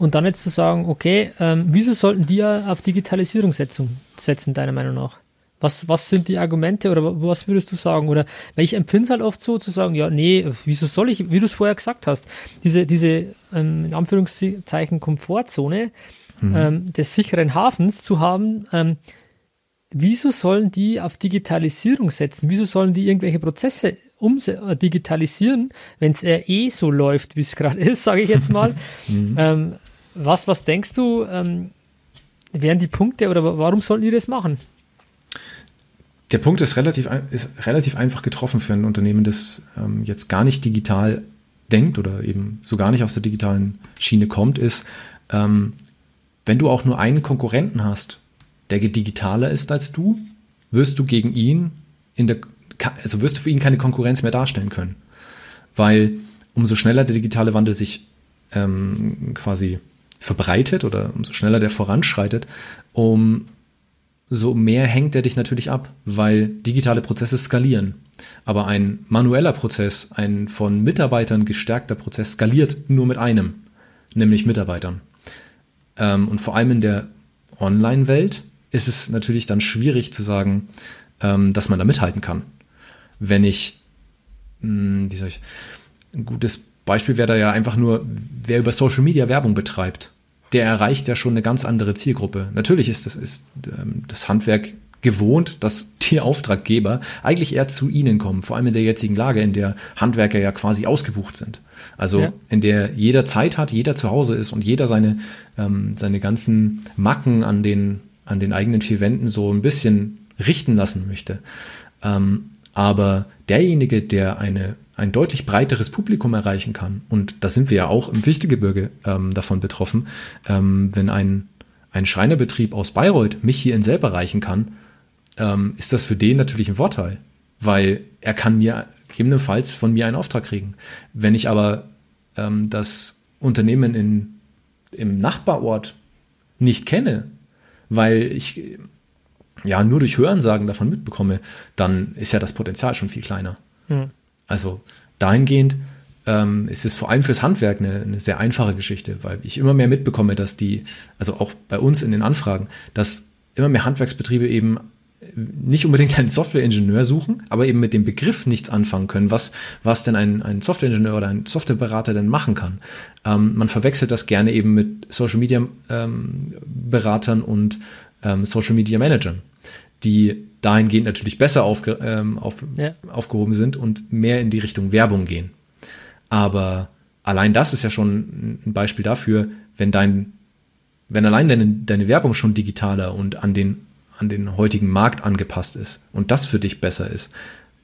und dann jetzt zu sagen, okay, ähm, wieso sollten die ja auf Digitalisierung setzen, setzen, deiner Meinung nach? Was, was sind die Argumente oder was würdest du sagen? Oder weil ich empfinde es halt oft so zu sagen, ja, nee, wieso soll ich, wie du es vorher gesagt hast, diese, diese ähm, in Anführungszeichen Komfortzone mhm. ähm, des sicheren Hafens zu haben, ähm, wieso sollen die auf Digitalisierung setzen? Wieso sollen die irgendwelche Prozesse äh, digitalisieren, wenn es eh so läuft, wie es gerade ist, sage ich jetzt mal? mhm. ähm, was, was denkst du, ähm, wären die Punkte oder warum sollten die das machen? Der Punkt ist relativ, ist relativ einfach getroffen für ein Unternehmen, das ähm, jetzt gar nicht digital denkt oder eben so gar nicht aus der digitalen Schiene kommt, ist, ähm, wenn du auch nur einen Konkurrenten hast, der digitaler ist als du, wirst du gegen ihn in der, also wirst du für ihn keine Konkurrenz mehr darstellen können. Weil umso schneller der digitale Wandel sich ähm, quasi verbreitet oder umso schneller der voranschreitet, umso mehr hängt er dich natürlich ab, weil digitale Prozesse skalieren. Aber ein manueller Prozess, ein von Mitarbeitern gestärkter Prozess skaliert nur mit einem, nämlich Mitarbeitern. Ähm, und vor allem in der Online-Welt ist es natürlich dann schwierig zu sagen, ähm, dass man da mithalten kann. Wenn ich, hm, wie soll ich, ein gutes Beispiel wäre da ja einfach nur, wer über Social Media Werbung betreibt, der erreicht ja schon eine ganz andere Zielgruppe. Natürlich ist das, ist, ähm, das Handwerk gewohnt, dass die Auftraggeber eigentlich eher zu ihnen kommen, vor allem in der jetzigen Lage, in der Handwerker ja quasi ausgebucht sind. Also ja. in der jeder Zeit hat, jeder zu Hause ist und jeder seine, ähm, seine ganzen Macken an den, an den eigenen vier Wänden so ein bisschen richten lassen möchte. Ähm, aber derjenige, der eine ein deutlich breiteres Publikum erreichen kann. Und da sind wir ja auch im Fichtelgebirge ähm, davon betroffen. Ähm, wenn ein, ein Schreinerbetrieb aus Bayreuth mich hier in selber erreichen kann, ähm, ist das für den natürlich ein Vorteil, weil er kann mir gegebenenfalls von mir einen Auftrag kriegen. Wenn ich aber ähm, das Unternehmen in, im Nachbarort nicht kenne, weil ich ja nur durch Hörensagen davon mitbekomme, dann ist ja das Potenzial schon viel kleiner. Mhm. Also dahingehend ähm, ist es vor allem fürs Handwerk eine, eine, sehr einfache Geschichte, weil ich immer mehr mitbekomme, dass die, also auch bei uns in den Anfragen, dass immer mehr Handwerksbetriebe eben nicht unbedingt einen Softwareingenieur suchen, aber eben mit dem Begriff nichts anfangen können, was, was denn ein, ein Softwareingenieur oder ein Softwareberater denn machen kann. Ähm, man verwechselt das gerne eben mit Social Media ähm, Beratern und ähm, Social Media Managern, die dahingehend natürlich besser aufge, ähm, auf, ja. aufgehoben sind und mehr in die Richtung Werbung gehen. Aber allein das ist ja schon ein Beispiel dafür, wenn dein, wenn allein deine, deine Werbung schon digitaler und an den, an den heutigen Markt angepasst ist und das für dich besser ist,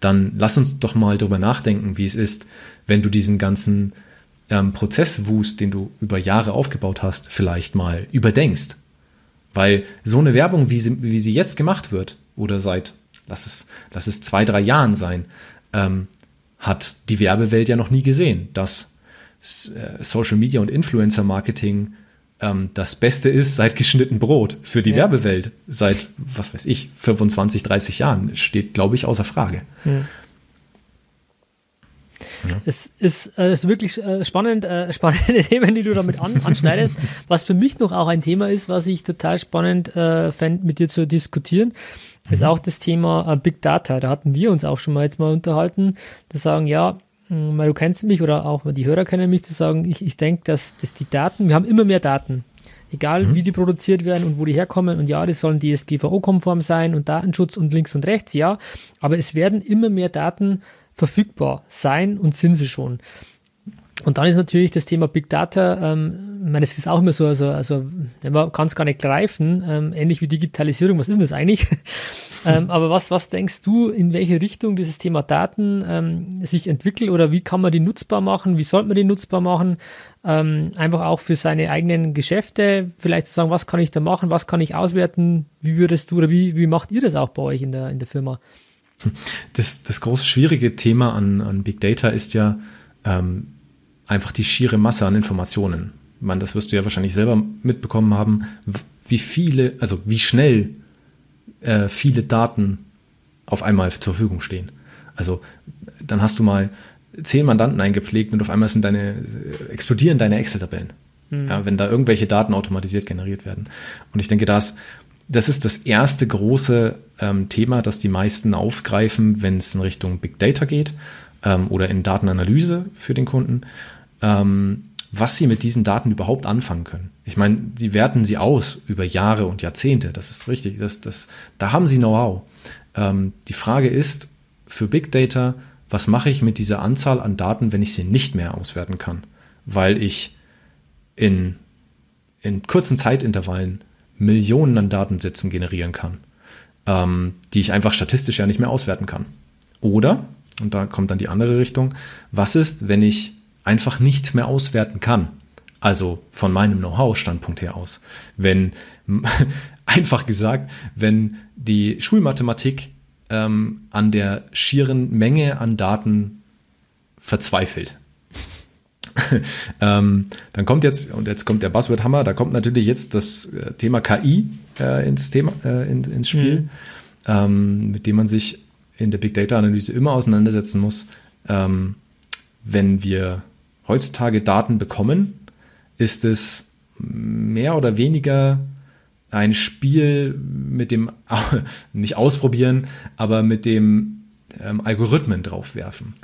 dann lass uns doch mal drüber nachdenken, wie es ist, wenn du diesen ganzen ähm, Prozesswust, den du über Jahre aufgebaut hast, vielleicht mal überdenkst. Weil so eine Werbung, wie sie, wie sie jetzt gemacht wird, oder seit, lass es, lass es zwei, drei Jahren sein, ähm, hat die Werbewelt ja noch nie gesehen, dass äh, Social Media und Influencer Marketing ähm, das Beste ist seit geschnitten Brot für die ja. Werbewelt. Seit, was weiß ich, 25, 30 Jahren steht, glaube ich, außer Frage. Ja. Ja. Es ist, äh, ist wirklich äh, spannend, äh, spannende Themen, die du damit an, anschneidest. was für mich noch auch ein Thema ist, was ich total spannend äh, fände, mit dir zu diskutieren, mhm. ist auch das Thema äh, Big Data. Da hatten wir uns auch schon mal jetzt mal unterhalten, zu sagen, ja, weil du kennst mich oder auch die Hörer kennen mich, zu sagen, ich, ich denke, dass, dass die Daten, wir haben immer mehr Daten. Egal mhm. wie die produziert werden und wo die herkommen. Und ja, die sollen DSGVO-konform sein und Datenschutz und links und rechts, ja. Aber es werden immer mehr Daten verfügbar sein und sind sie schon. Und dann ist natürlich das Thema Big Data, ähm, ich meine, es ist auch immer so, also, also man kann es gar nicht greifen, ähm, ähnlich wie Digitalisierung, was ist denn das eigentlich? ähm, aber was, was denkst du, in welche Richtung dieses Thema Daten ähm, sich entwickelt oder wie kann man die nutzbar machen, wie sollte man die nutzbar machen? Ähm, einfach auch für seine eigenen Geschäfte, vielleicht zu sagen, was kann ich da machen, was kann ich auswerten, wie würdest du oder wie, wie macht ihr das auch bei euch in der, in der Firma? Das, das große schwierige Thema an, an Big Data ist ja ähm, einfach die schiere Masse an Informationen. Meine, das wirst du ja wahrscheinlich selber mitbekommen haben, wie viele, also wie schnell äh, viele Daten auf einmal zur Verfügung stehen. Also dann hast du mal zehn Mandanten eingepflegt und auf einmal sind deine, explodieren deine Excel-Tabellen. Mhm. Ja, wenn da irgendwelche Daten automatisiert generiert werden. Und ich denke, das, das ist das erste große ähm, Thema, das die meisten aufgreifen, wenn es in Richtung Big Data geht ähm, oder in Datenanalyse für den Kunden, ähm, was sie mit diesen Daten überhaupt anfangen können. Ich meine, sie werten sie aus über Jahre und Jahrzehnte, das ist richtig, das, das, da haben sie Know-how. Ähm, die Frage ist für Big Data, was mache ich mit dieser Anzahl an Daten, wenn ich sie nicht mehr auswerten kann? Weil ich in, in kurzen Zeitintervallen Millionen an Datensätzen generieren kann, ähm, die ich einfach statistisch ja nicht mehr auswerten kann. Oder, und da kommt dann die andere Richtung, was ist, wenn ich einfach nicht mehr auswerten kann? Also von meinem Know-how-Standpunkt her aus. Wenn, einfach gesagt, wenn die Schulmathematik ähm, an der schieren Menge an Daten verzweifelt, ähm, dann kommt jetzt, und jetzt kommt der Buzzword-Hammer, da kommt natürlich jetzt das äh, Thema KI äh, ins, Thema, äh, in, ins Spiel, mhm. ähm, mit dem man sich in der Big Data-Analyse immer auseinandersetzen muss. Ähm, wenn wir heutzutage Daten bekommen, ist es mehr oder weniger ein Spiel mit dem, nicht ausprobieren, aber mit dem ähm, Algorithmen draufwerfen.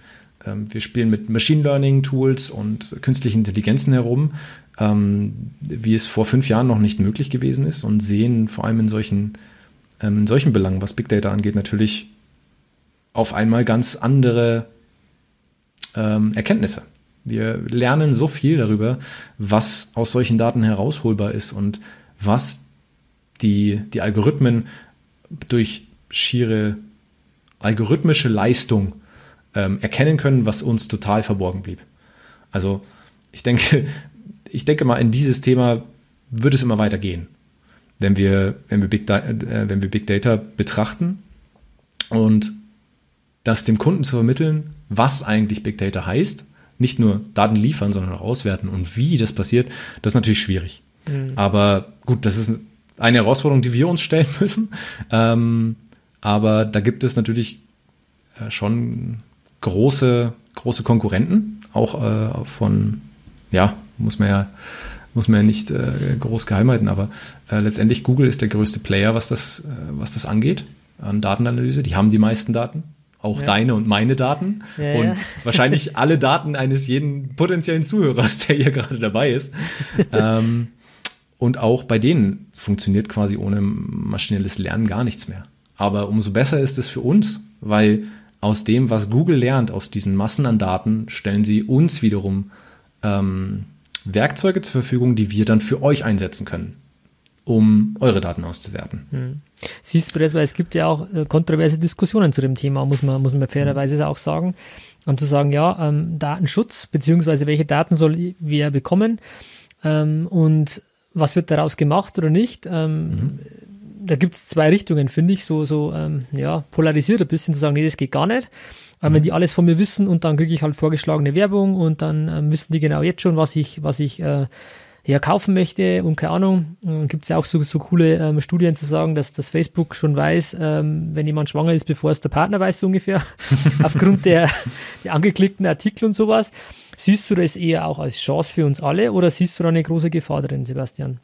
Ähm, wir spielen mit Machine Learning Tools und künstlichen Intelligenzen herum, ähm, wie es vor fünf Jahren noch nicht möglich gewesen ist und sehen vor allem in solchen, ähm, in solchen Belangen, was Big Data angeht, natürlich auf einmal ganz andere Erkenntnisse. Wir lernen so viel darüber, was aus solchen Daten herausholbar ist und was die, die Algorithmen durch schiere algorithmische Leistung ähm, erkennen können, was uns total verborgen blieb. Also ich denke, ich denke mal, in dieses Thema wird es immer weiter gehen, wenn wir, wenn wir, Big, äh, wenn wir Big Data betrachten und das dem Kunden zu vermitteln, was eigentlich Big Data heißt, nicht nur Daten liefern, sondern auch auswerten und wie das passiert, das ist natürlich schwierig. Mhm. Aber gut, das ist eine Herausforderung, die wir uns stellen müssen. Ähm, aber da gibt es natürlich äh, schon große, große Konkurrenten, auch äh, von, ja, muss man ja, muss man ja nicht äh, groß geheim halten, aber äh, letztendlich Google ist der größte Player, was das, äh, was das angeht, an Datenanalyse. Die haben die meisten Daten, auch ja. deine und meine Daten ja, und ja. wahrscheinlich alle Daten eines jeden potenziellen Zuhörers, der hier gerade dabei ist. ähm, und auch bei denen funktioniert quasi ohne maschinelles Lernen gar nichts mehr. Aber umso besser ist es für uns, weil aus dem, was Google lernt, aus diesen Massen an Daten, stellen sie uns wiederum ähm, Werkzeuge zur Verfügung, die wir dann für euch einsetzen können. Um eure Daten auszuwerten. Hm. Siehst du das, weil es gibt ja auch äh, kontroverse Diskussionen zu dem Thema, muss man, muss man fairerweise auch sagen. Um zu sagen, ja, ähm, Datenschutz, beziehungsweise welche Daten soll wer bekommen ähm, und was wird daraus gemacht oder nicht. Ähm, mhm. Da gibt es zwei Richtungen, finde ich, so, so ähm, ja, polarisiert ein bisschen zu sagen, nee, das geht gar nicht. Aber mhm. wenn die alles von mir wissen und dann kriege ich halt vorgeschlagene Werbung und dann ähm, wissen die genau jetzt schon, was ich, was ich äh, ja, kaufen möchte und keine Ahnung, äh, gibt es ja auch so, so coole ähm, Studien zu sagen, dass das Facebook schon weiß, ähm, wenn jemand schwanger ist, bevor es der Partner weiß, so ungefähr, aufgrund der, der angeklickten Artikel und sowas. Siehst du das eher auch als Chance für uns alle oder siehst du da eine große Gefahr drin, Sebastian?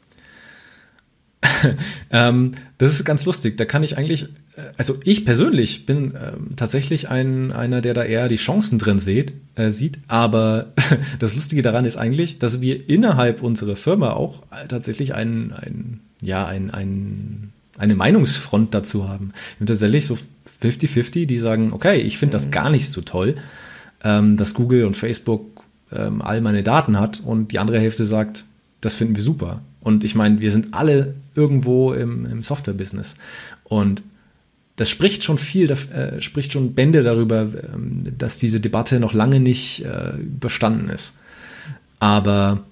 ähm, das ist ganz lustig. Da kann ich eigentlich, äh, also ich persönlich bin ähm, tatsächlich ein, einer, der da eher die Chancen drin sieht, äh, sieht. Aber das Lustige daran ist eigentlich, dass wir innerhalb unserer Firma auch tatsächlich ein, ein, ja, ein, ein, eine Meinungsfront dazu haben. Und tatsächlich so 50-50, die sagen, okay, ich finde das mhm. gar nicht so toll, ähm, dass Google und Facebook ähm, all meine Daten hat. Und die andere Hälfte sagt, das finden wir super. Und ich meine, wir sind alle irgendwo im, im Software-Business. Und das spricht schon viel, äh, spricht schon Bände darüber, ähm, dass diese Debatte noch lange nicht äh, überstanden ist. Aber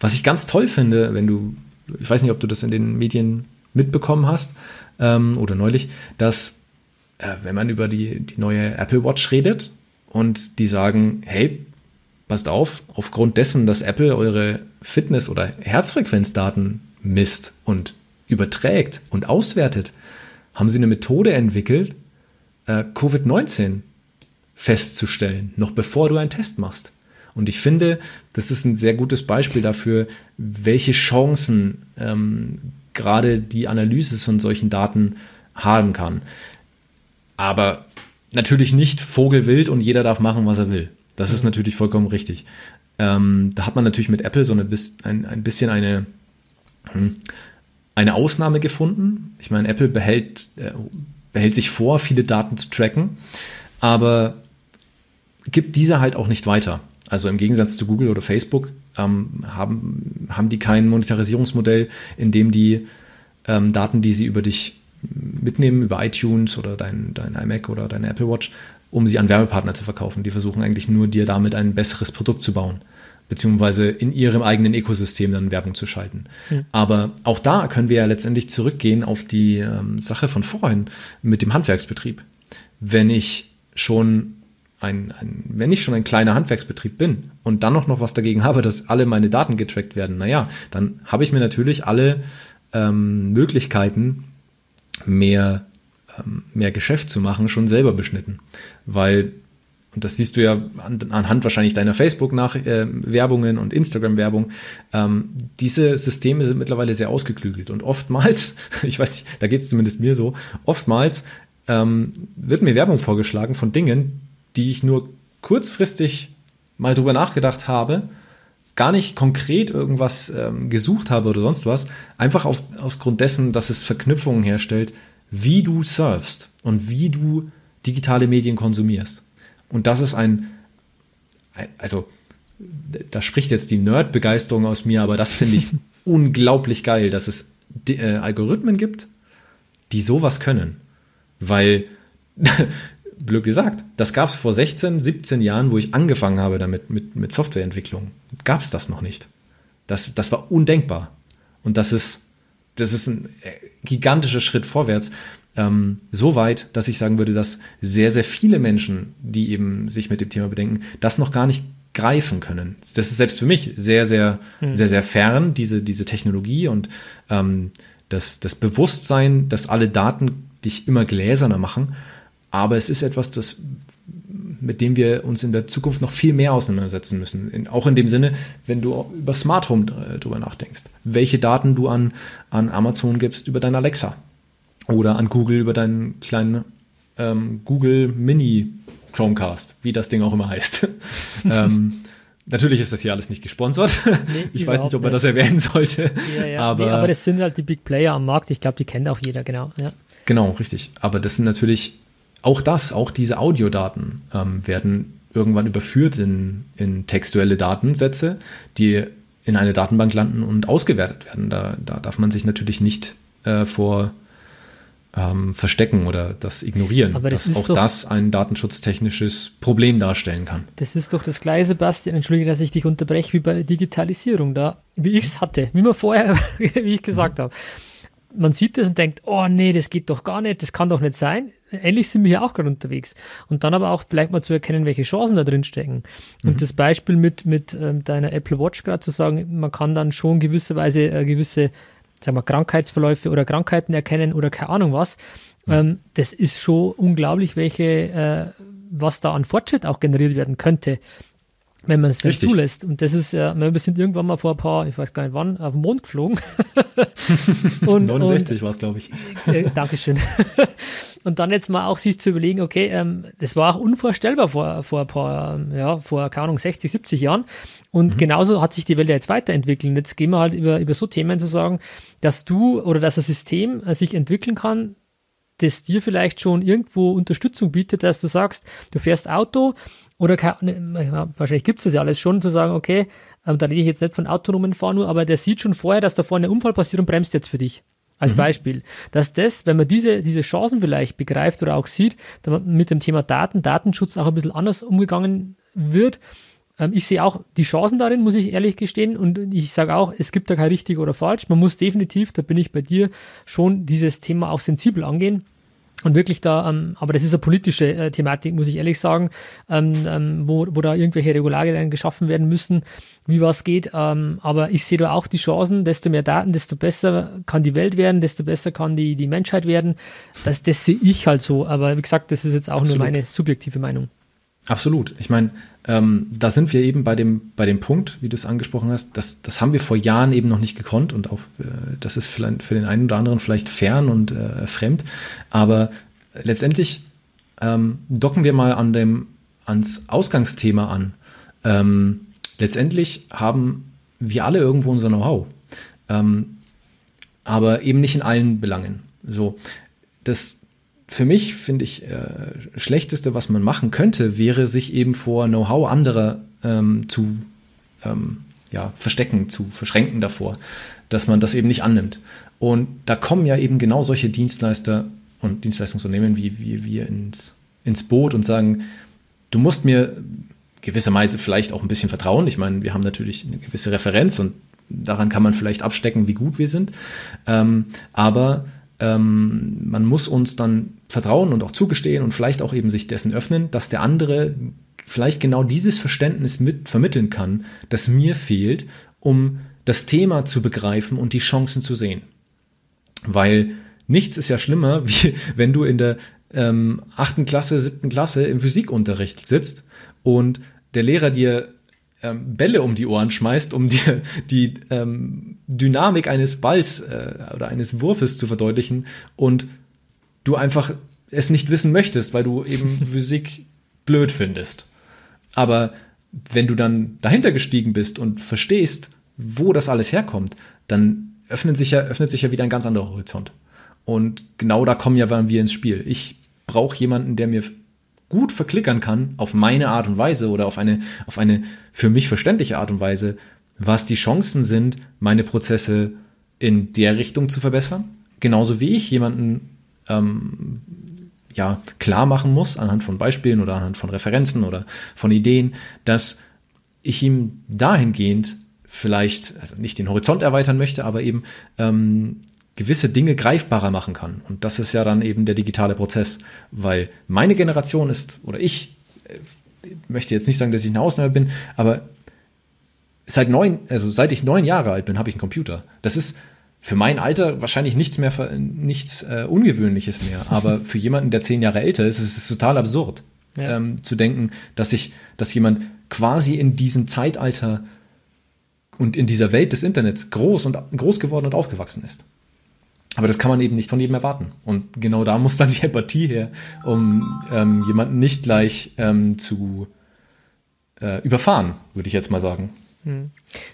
was ich ganz toll finde, wenn du, ich weiß nicht, ob du das in den Medien mitbekommen hast ähm, oder neulich, dass äh, wenn man über die, die neue Apple Watch redet und die sagen, hey, passt auf, aufgrund dessen, dass Apple eure Fitness- oder Herzfrequenzdaten misst und überträgt und auswertet, haben sie eine Methode entwickelt, äh, Covid-19 festzustellen, noch bevor du einen Test machst. Und ich finde, das ist ein sehr gutes Beispiel dafür, welche Chancen ähm, gerade die Analyse von solchen Daten haben kann. Aber natürlich nicht vogelwild und jeder darf machen, was er will. Das ist natürlich vollkommen richtig. Ähm, da hat man natürlich mit Apple so eine, ein, ein bisschen eine, hm, eine Ausnahme gefunden. Ich meine, Apple behält, äh, behält sich vor, viele Daten zu tracken, aber gibt diese halt auch nicht weiter. Also im Gegensatz zu Google oder Facebook ähm, haben, haben die kein Monetarisierungsmodell, in dem die ähm, Daten, die sie über dich mitnehmen, über iTunes oder dein, dein iMac oder deine Apple Watch, um sie an Werbepartner zu verkaufen. Die versuchen eigentlich nur, dir damit ein besseres Produkt zu bauen, beziehungsweise in ihrem eigenen Ökosystem dann Werbung zu schalten. Mhm. Aber auch da können wir ja letztendlich zurückgehen auf die ähm, Sache von vorhin mit dem Handwerksbetrieb. Wenn ich schon ein, ein, wenn ich schon ein kleiner Handwerksbetrieb bin und dann noch, noch was dagegen habe, dass alle meine Daten getrackt werden, naja, dann habe ich mir natürlich alle ähm, Möglichkeiten, mehr mehr Geschäft zu machen, schon selber beschnitten. Weil, und das siehst du ja an, anhand wahrscheinlich deiner Facebook-Werbungen äh, und Instagram-Werbung, ähm, diese Systeme sind mittlerweile sehr ausgeklügelt. Und oftmals, ich weiß nicht, da geht es zumindest mir so, oftmals ähm, wird mir Werbung vorgeschlagen von Dingen, die ich nur kurzfristig mal drüber nachgedacht habe, gar nicht konkret irgendwas ähm, gesucht habe oder sonst was, einfach auf, aus Grund dessen, dass es Verknüpfungen herstellt wie du surfst und wie du digitale Medien konsumierst. Und das ist ein, also da spricht jetzt die Nerd-Begeisterung aus mir, aber das finde ich unglaublich geil, dass es äh, Algorithmen gibt, die sowas können. Weil, blöd gesagt, das gab es vor 16, 17 Jahren, wo ich angefangen habe damit, mit, mit Softwareentwicklung. Gab es das noch nicht. Das, das war undenkbar. Und das ist das ist ein äh, gigantischer Schritt vorwärts. Ähm, so weit, dass ich sagen würde, dass sehr, sehr viele Menschen, die eben sich mit dem Thema bedenken, das noch gar nicht greifen können. Das ist selbst für mich sehr, sehr, mhm. sehr, sehr fern, diese, diese Technologie und ähm, das, das Bewusstsein, dass alle Daten dich immer gläserner machen. Aber es ist etwas, das mit dem wir uns in der Zukunft noch viel mehr auseinandersetzen müssen. In, auch in dem Sinne, wenn du über Smart Home äh, drüber nachdenkst. Welche Daten du an, an Amazon gibst über dein Alexa oder an Google über deinen kleinen ähm, Google Mini Chromecast, wie das Ding auch immer heißt. ähm, Natürlich ist das hier alles nicht gesponsert. Nee, ich weiß nicht, ob man nicht. das erwähnen sollte. Ja, ja. Aber, nee, aber das sind halt die Big Player am Markt. Ich glaube, die kennt auch jeder, genau. Ja. Genau, richtig. Aber das sind natürlich auch das, auch diese Audiodaten ähm, werden irgendwann überführt in, in textuelle Datensätze, die in eine Datenbank landen und ausgewertet werden. Da, da darf man sich natürlich nicht äh, vor ähm, verstecken oder das ignorieren, Aber das dass auch doch, das ein datenschutztechnisches Problem darstellen kann. Das ist doch das gleiche, Sebastian, entschuldige, dass ich dich unterbreche, wie bei Digitalisierung da, wie ich es hatte, wie man vorher, wie ich gesagt habe. Man sieht das und denkt, oh nee, das geht doch gar nicht, das kann doch nicht sein. Ähnlich sind wir hier auch gerade unterwegs. Und dann aber auch vielleicht mal zu erkennen, welche Chancen da drin stecken. Und mhm. das Beispiel mit, mit ähm, deiner Apple Watch gerade zu sagen, man kann dann schon gewisserweise äh, gewisse sagen wir, Krankheitsverläufe oder Krankheiten erkennen oder keine Ahnung was. Ja. Ähm, das ist schon unglaublich, welche, äh, was da an Fortschritt auch generiert werden könnte, wenn man es denn zulässt. Und das ist ja, wir sind irgendwann mal vor ein paar, ich weiß gar nicht wann, auf den Mond geflogen. und, 69 war es, glaube ich. Äh, Dankeschön. und dann jetzt mal auch sich zu überlegen, okay, ähm, das war auch unvorstellbar vor, vor ein paar, ja, vor, keine Ahnung, 60, 70 Jahren. Und mhm. genauso hat sich die Welt ja jetzt weiterentwickelt. Und jetzt gehen wir halt über, über so Themen zu sagen, dass du oder dass ein System äh, sich entwickeln kann, das dir vielleicht schon irgendwo Unterstützung bietet, dass du sagst, du fährst Auto oder ne, wahrscheinlich gibt es das ja alles schon, zu sagen, okay, ähm, da rede ich jetzt nicht von autonomen Fahren nur, aber der sieht schon vorher, dass da vorne ein Unfall passiert und bremst jetzt für dich. Als mhm. Beispiel. Dass das, wenn man diese, diese Chancen vielleicht begreift oder auch sieht, mit dem Thema Daten, Datenschutz auch ein bisschen anders umgegangen wird. Ähm, ich sehe auch die Chancen darin, muss ich ehrlich gestehen. Und ich sage auch, es gibt da kein richtig oder falsch. Man muss definitiv, da bin ich bei dir, schon dieses Thema auch sensibel angehen und wirklich da, ähm, aber das ist eine politische äh, Thematik, muss ich ehrlich sagen, ähm, ähm, wo, wo da irgendwelche Regularien geschaffen werden müssen, wie was geht. Ähm, aber ich sehe da auch die Chancen, desto mehr Daten, desto besser kann die Welt werden, desto besser kann die, die Menschheit werden. Das, das sehe ich halt so. Aber wie gesagt, das ist jetzt auch Absolut. nur meine subjektive Meinung. Absolut. Ich meine, ähm, da sind wir eben bei dem, bei dem Punkt, wie du es angesprochen hast, das, das haben wir vor Jahren eben noch nicht gekonnt und auch äh, das ist vielleicht für den einen oder anderen vielleicht fern und äh, fremd, aber letztendlich ähm, docken wir mal an dem, ans Ausgangsthema an. Ähm, letztendlich haben wir alle irgendwo unser Know-how, ähm, aber eben nicht in allen Belangen. So, das, für mich finde ich, äh, schlechteste, was man machen könnte, wäre sich eben vor Know-how anderer ähm, zu ähm, ja, verstecken, zu verschränken davor, dass man das eben nicht annimmt. Und da kommen ja eben genau solche Dienstleister und Dienstleistungsunternehmen wie, wir ins, ins Boot und sagen, du musst mir gewisserweise vielleicht auch ein bisschen vertrauen. Ich meine, wir haben natürlich eine gewisse Referenz und daran kann man vielleicht abstecken, wie gut wir sind. Ähm, aber ähm, man muss uns dann vertrauen und auch zugestehen und vielleicht auch eben sich dessen öffnen, dass der andere vielleicht genau dieses Verständnis mit vermitteln kann, das mir fehlt, um das Thema zu begreifen und die Chancen zu sehen. Weil nichts ist ja schlimmer, wie wenn du in der ähm, achten Klasse, siebten Klasse im Physikunterricht sitzt und der Lehrer dir ähm, Bälle um die Ohren schmeißt, um dir die ähm, Dynamik eines Balls äh, oder eines Wurfes zu verdeutlichen und du einfach es nicht wissen möchtest, weil du eben Physik blöd findest. Aber wenn du dann dahinter gestiegen bist und verstehst, wo das alles herkommt, dann öffnet sich ja, öffnet sich ja wieder ein ganz anderer Horizont. Und genau da kommen ja wir ins Spiel. Ich brauche jemanden, der mir gut verklickern kann, auf meine Art und Weise oder auf eine, auf eine für mich verständliche Art und Weise, was die Chancen sind, meine Prozesse in der Richtung zu verbessern. Genauso wie ich jemanden ähm, ja, klar machen muss, anhand von Beispielen oder anhand von Referenzen oder von Ideen, dass ich ihm dahingehend vielleicht, also nicht den Horizont erweitern möchte, aber eben ähm, gewisse Dinge greifbarer machen kann. Und das ist ja dann eben der digitale Prozess, weil meine Generation ist, oder ich äh, möchte jetzt nicht sagen, dass ich eine Ausnahme bin, aber seit neun, also seit ich neun Jahre alt bin, habe ich einen Computer. Das ist für mein Alter wahrscheinlich nichts mehr, nichts äh, Ungewöhnliches mehr. Aber für jemanden, der zehn Jahre älter ist, ist es total absurd, ja. ähm, zu denken, dass sich, dass jemand quasi in diesem Zeitalter und in dieser Welt des Internets groß und groß geworden und aufgewachsen ist. Aber das kann man eben nicht von jedem erwarten. Und genau da muss dann die Empathie her, um ähm, jemanden nicht gleich ähm, zu äh, überfahren, würde ich jetzt mal sagen. Hm.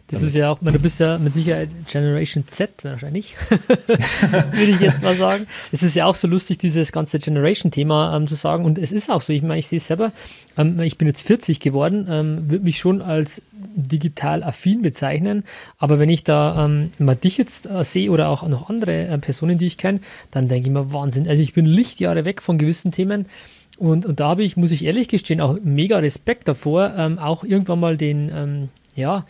Das ist ja auch, du bist ja mit Sicherheit Generation Z wahrscheinlich, würde ich jetzt mal sagen. Es ist ja auch so lustig, dieses ganze Generation-Thema ähm, zu sagen. Und es ist auch so, ich meine, ich sehe es selber, ähm, ich bin jetzt 40 geworden, ähm, würde mich schon als digital affin bezeichnen. Aber wenn ich da ähm, mal dich jetzt äh, sehe oder auch noch andere äh, Personen, die ich kenne, dann denke ich mir, Wahnsinn. Also ich bin Lichtjahre weg von gewissen Themen. Und, und da habe ich, muss ich ehrlich gestehen, auch mega Respekt davor, ähm, auch irgendwann mal den, ähm, ja,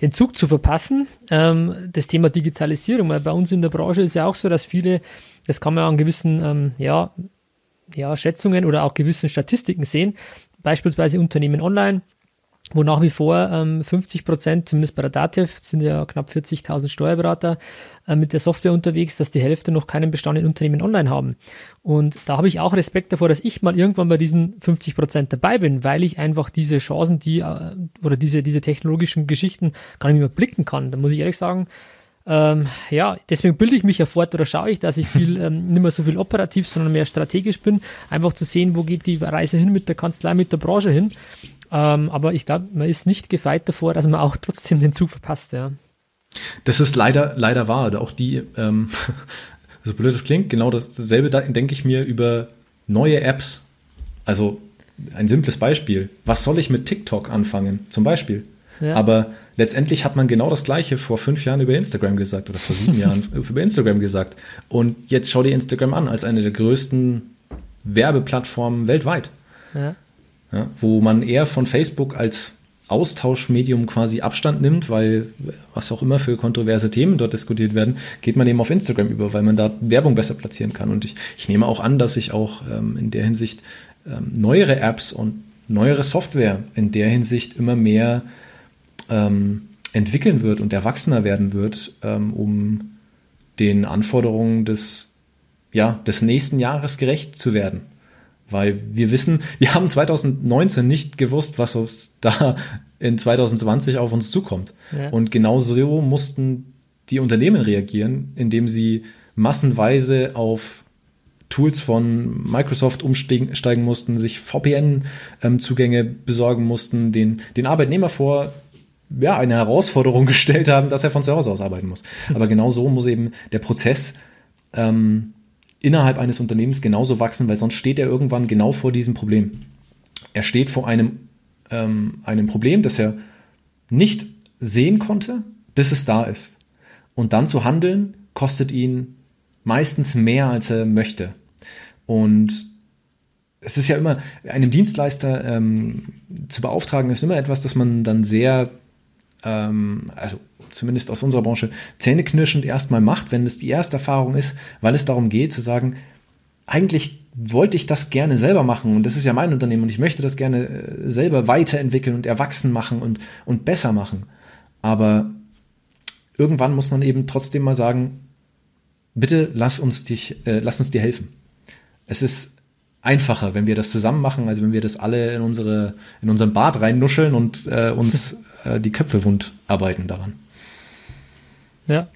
den Zug zu verpassen. Ähm, das Thema Digitalisierung, weil bei uns in der Branche ist ja auch so, dass viele, das kann man an gewissen ähm, ja, ja, Schätzungen oder auch gewissen Statistiken sehen, beispielsweise Unternehmen online, wo nach wie vor ähm, 50 Prozent, zumindest bei der DATEV, sind ja knapp 40.000 Steuerberater äh, mit der Software unterwegs, dass die Hälfte noch keinen Bestand in Unternehmen online haben. Und da habe ich auch Respekt davor, dass ich mal irgendwann bei diesen 50 Prozent dabei bin, weil ich einfach diese Chancen, die äh, oder diese, diese technologischen Geschichten gar nicht mehr blicken kann. Da muss ich ehrlich sagen, ähm, ja, deswegen bilde ich mich ja fort oder schaue ich, dass ich viel, ähm, nicht mehr so viel operativ, sondern mehr strategisch bin, einfach zu sehen, wo geht die Reise hin mit der Kanzlei, mit der Branche hin. Ähm, aber ich glaube, man ist nicht gefeit davor, dass man auch trotzdem den Zug verpasst, ja. Das ist leider, leider wahr. Auch die, ähm, so blöd es klingt, genau dasselbe denke ich mir über neue Apps. Also ein simples Beispiel. Was soll ich mit TikTok anfangen? Zum Beispiel. Ja. Aber letztendlich hat man genau das Gleiche vor fünf Jahren über Instagram gesagt oder vor sieben Jahren über Instagram gesagt. Und jetzt schau dir Instagram an als eine der größten Werbeplattformen weltweit. Ja. Ja, wo man eher von Facebook als Austauschmedium quasi Abstand nimmt, weil was auch immer für kontroverse Themen dort diskutiert werden, geht man eben auf Instagram über, weil man da Werbung besser platzieren kann. Und ich, ich nehme auch an, dass sich auch ähm, in der Hinsicht ähm, neuere Apps und neuere Software in der Hinsicht immer mehr ähm, entwickeln wird und erwachsener werden wird, ähm, um den Anforderungen des, ja, des nächsten Jahres gerecht zu werden. Weil wir wissen, wir haben 2019 nicht gewusst, was uns da in 2020 auf uns zukommt. Ja. Und genau so mussten die Unternehmen reagieren, indem sie massenweise auf Tools von Microsoft umsteigen mussten, sich VPN-Zugänge ähm, besorgen mussten, den, den Arbeitnehmer vor ja, eine Herausforderung gestellt haben, dass er von zu Hause aus arbeiten muss. Aber genau so muss eben der Prozess ähm, innerhalb eines Unternehmens genauso wachsen, weil sonst steht er irgendwann genau vor diesem Problem. Er steht vor einem, ähm, einem Problem, das er nicht sehen konnte, bis es da ist. Und dann zu handeln, kostet ihn meistens mehr, als er möchte. Und es ist ja immer, einem Dienstleister ähm, zu beauftragen, ist immer etwas, das man dann sehr ähm, also zumindest aus unserer Branche, zähneknirschend erstmal macht, wenn es die erste Erfahrung ist, weil es darum geht zu sagen, eigentlich wollte ich das gerne selber machen und das ist ja mein Unternehmen und ich möchte das gerne äh, selber weiterentwickeln und erwachsen machen und, und besser machen. Aber irgendwann muss man eben trotzdem mal sagen, bitte lass uns dich, äh, lass uns dir helfen. Es ist einfacher, wenn wir das zusammen machen, als wenn wir das alle in unsere in unseren Bad reinnuscheln und äh, uns äh, die Köpfe wund arbeiten daran. Ja,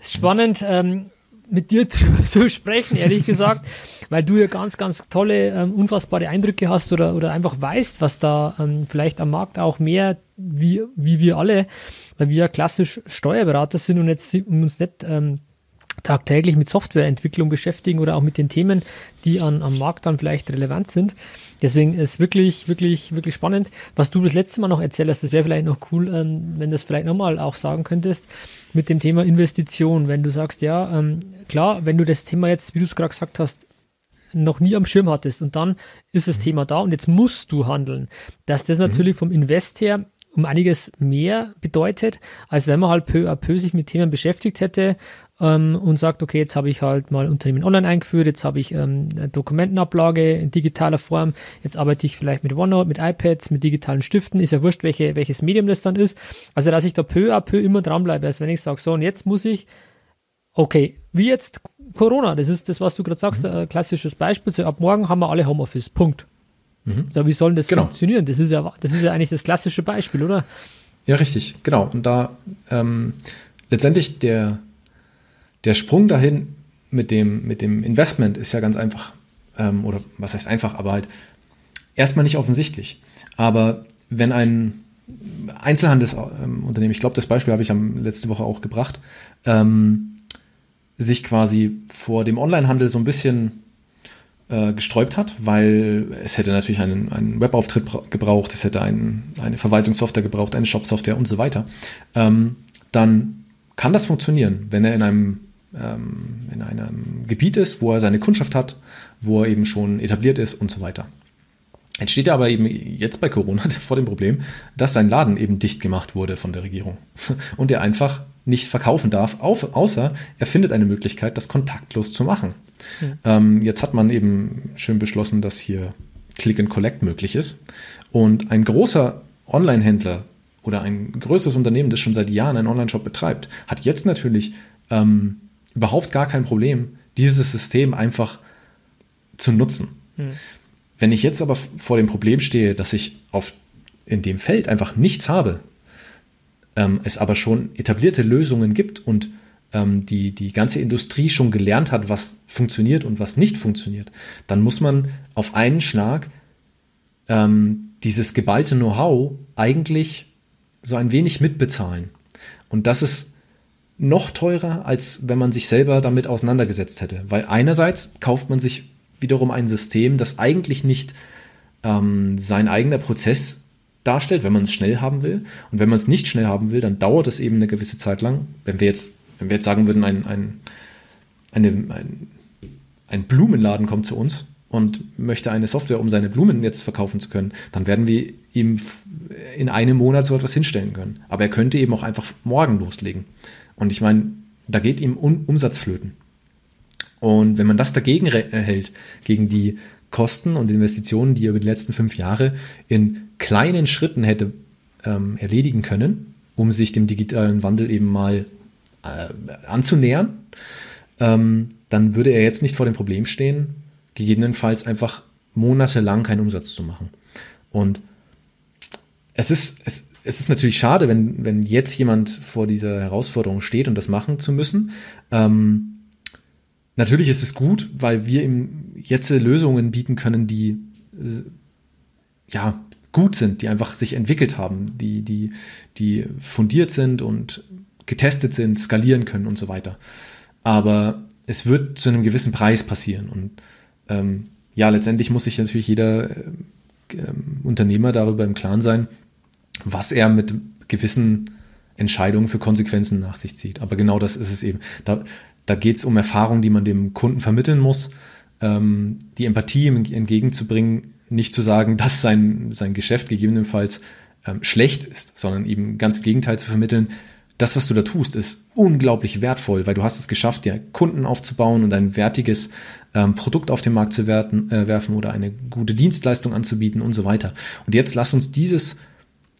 spannend, ähm, mit dir zu sprechen, ehrlich gesagt, weil du ja ganz, ganz tolle, ähm, unfassbare Eindrücke hast oder, oder einfach weißt, was da ähm, vielleicht am Markt auch mehr, wie, wie wir alle, weil wir ja klassisch Steuerberater sind und jetzt uns nicht ähm, tagtäglich mit Softwareentwicklung beschäftigen oder auch mit den Themen, die an, am Markt dann vielleicht relevant sind. Deswegen ist wirklich, wirklich, wirklich spannend. Was du das letzte Mal noch erzählt hast, das wäre vielleicht noch cool, ähm, wenn du das vielleicht nochmal auch sagen könntest, mit dem Thema Investition. Wenn du sagst, ja, ähm, klar, wenn du das Thema jetzt, wie du es gerade gesagt hast, noch nie am Schirm hattest und dann ist das mhm. Thema da und jetzt musst du handeln, dass das mhm. natürlich vom Invest her um einiges mehr bedeutet, als wenn man halt peu à peu sich mit Themen beschäftigt hätte ähm, und sagt, okay, jetzt habe ich halt mal Unternehmen online eingeführt, jetzt habe ich ähm, Dokumentenablage in digitaler Form, jetzt arbeite ich vielleicht mit OneNote, mit iPads, mit digitalen Stiften, ist ja wurscht, welche, welches Medium das dann ist. Also, dass ich da peu à peu immer dranbleibe, als wenn ich sage, so, und jetzt muss ich, okay, wie jetzt Corona, das ist das, was du gerade sagst, mhm. ein klassisches Beispiel, so ab morgen haben wir alle Homeoffice, Punkt. Mhm. So, wie soll das genau. funktionieren? Das ist ja, das ist ja eigentlich das klassische Beispiel, oder? Ja, richtig, genau. Und da ähm, letztendlich der, der Sprung dahin mit dem, mit dem Investment ist ja ganz einfach. Ähm, oder was heißt einfach, aber halt erstmal nicht offensichtlich. Aber wenn ein Einzelhandelsunternehmen, ich glaube, das Beispiel habe ich am letzte Woche auch gebracht, ähm, sich quasi vor dem Onlinehandel so ein bisschen äh, gesträubt hat, weil es hätte natürlich einen, einen Webauftritt gebraucht, es hätte einen, eine Verwaltungssoftware gebraucht, eine Shop-Software und so weiter, ähm, dann kann das funktionieren, wenn er in einem, ähm, in einem Gebiet ist, wo er seine Kundschaft hat, wo er eben schon etabliert ist und so weiter. Jetzt steht er aber eben jetzt bei Corona vor dem Problem, dass sein Laden eben dicht gemacht wurde von der Regierung und er einfach nicht verkaufen darf, außer er findet eine Möglichkeit, das kontaktlos zu machen. Ja. Ähm, jetzt hat man eben schön beschlossen, dass hier Click and Collect möglich ist. Und ein großer Online-Händler oder ein größeres Unternehmen, das schon seit Jahren einen Online-Shop betreibt, hat jetzt natürlich ähm, überhaupt gar kein Problem, dieses System einfach zu nutzen. Mhm. Wenn ich jetzt aber vor dem Problem stehe, dass ich auf, in dem Feld einfach nichts habe, ähm, es aber schon etablierte Lösungen gibt und ähm, die, die ganze Industrie schon gelernt hat, was funktioniert und was nicht funktioniert, dann muss man auf einen Schlag ähm, dieses geballte Know-how eigentlich so ein wenig mitbezahlen. Und das ist noch teurer, als wenn man sich selber damit auseinandergesetzt hätte. Weil einerseits kauft man sich wiederum ein System, das eigentlich nicht ähm, sein eigener Prozess darstellt, wenn man es schnell haben will. Und wenn man es nicht schnell haben will, dann dauert es eben eine gewisse Zeit lang. Wenn wir jetzt, wenn wir jetzt sagen würden, ein, ein, eine, ein, ein Blumenladen kommt zu uns und möchte eine Software, um seine Blumen jetzt verkaufen zu können, dann werden wir ihm in einem Monat so etwas hinstellen können. Aber er könnte eben auch einfach morgen loslegen. Und ich meine, da geht ihm um Umsatz. Und wenn man das dagegen erhält, gegen die Kosten und Investitionen, die er über die letzten fünf Jahre in kleinen Schritten hätte ähm, erledigen können, um sich dem digitalen Wandel eben mal äh, anzunähern, ähm, dann würde er jetzt nicht vor dem Problem stehen, gegebenenfalls einfach monatelang keinen Umsatz zu machen. Und es ist, es, es ist natürlich schade, wenn, wenn jetzt jemand vor dieser Herausforderung steht und das machen zu müssen. Ähm, Natürlich ist es gut, weil wir ihm jetzt Lösungen bieten können, die ja gut sind, die einfach sich entwickelt haben, die, die, die fundiert sind und getestet sind, skalieren können und so weiter. Aber es wird zu einem gewissen Preis passieren. Und ähm, ja, letztendlich muss sich natürlich jeder äh, Unternehmer darüber im Klaren sein, was er mit gewissen Entscheidungen für Konsequenzen nach sich zieht. Aber genau das ist es eben. Da, da geht es um Erfahrung, die man dem Kunden vermitteln muss, ähm, die Empathie entgegenzubringen, nicht zu sagen, dass sein, sein Geschäft gegebenenfalls ähm, schlecht ist, sondern eben ganz im Gegenteil zu vermitteln, das, was du da tust, ist unglaublich wertvoll, weil du hast es geschafft, dir Kunden aufzubauen und ein wertiges ähm, Produkt auf den Markt zu werten, äh, werfen oder eine gute Dienstleistung anzubieten und so weiter. Und jetzt lass uns dieses,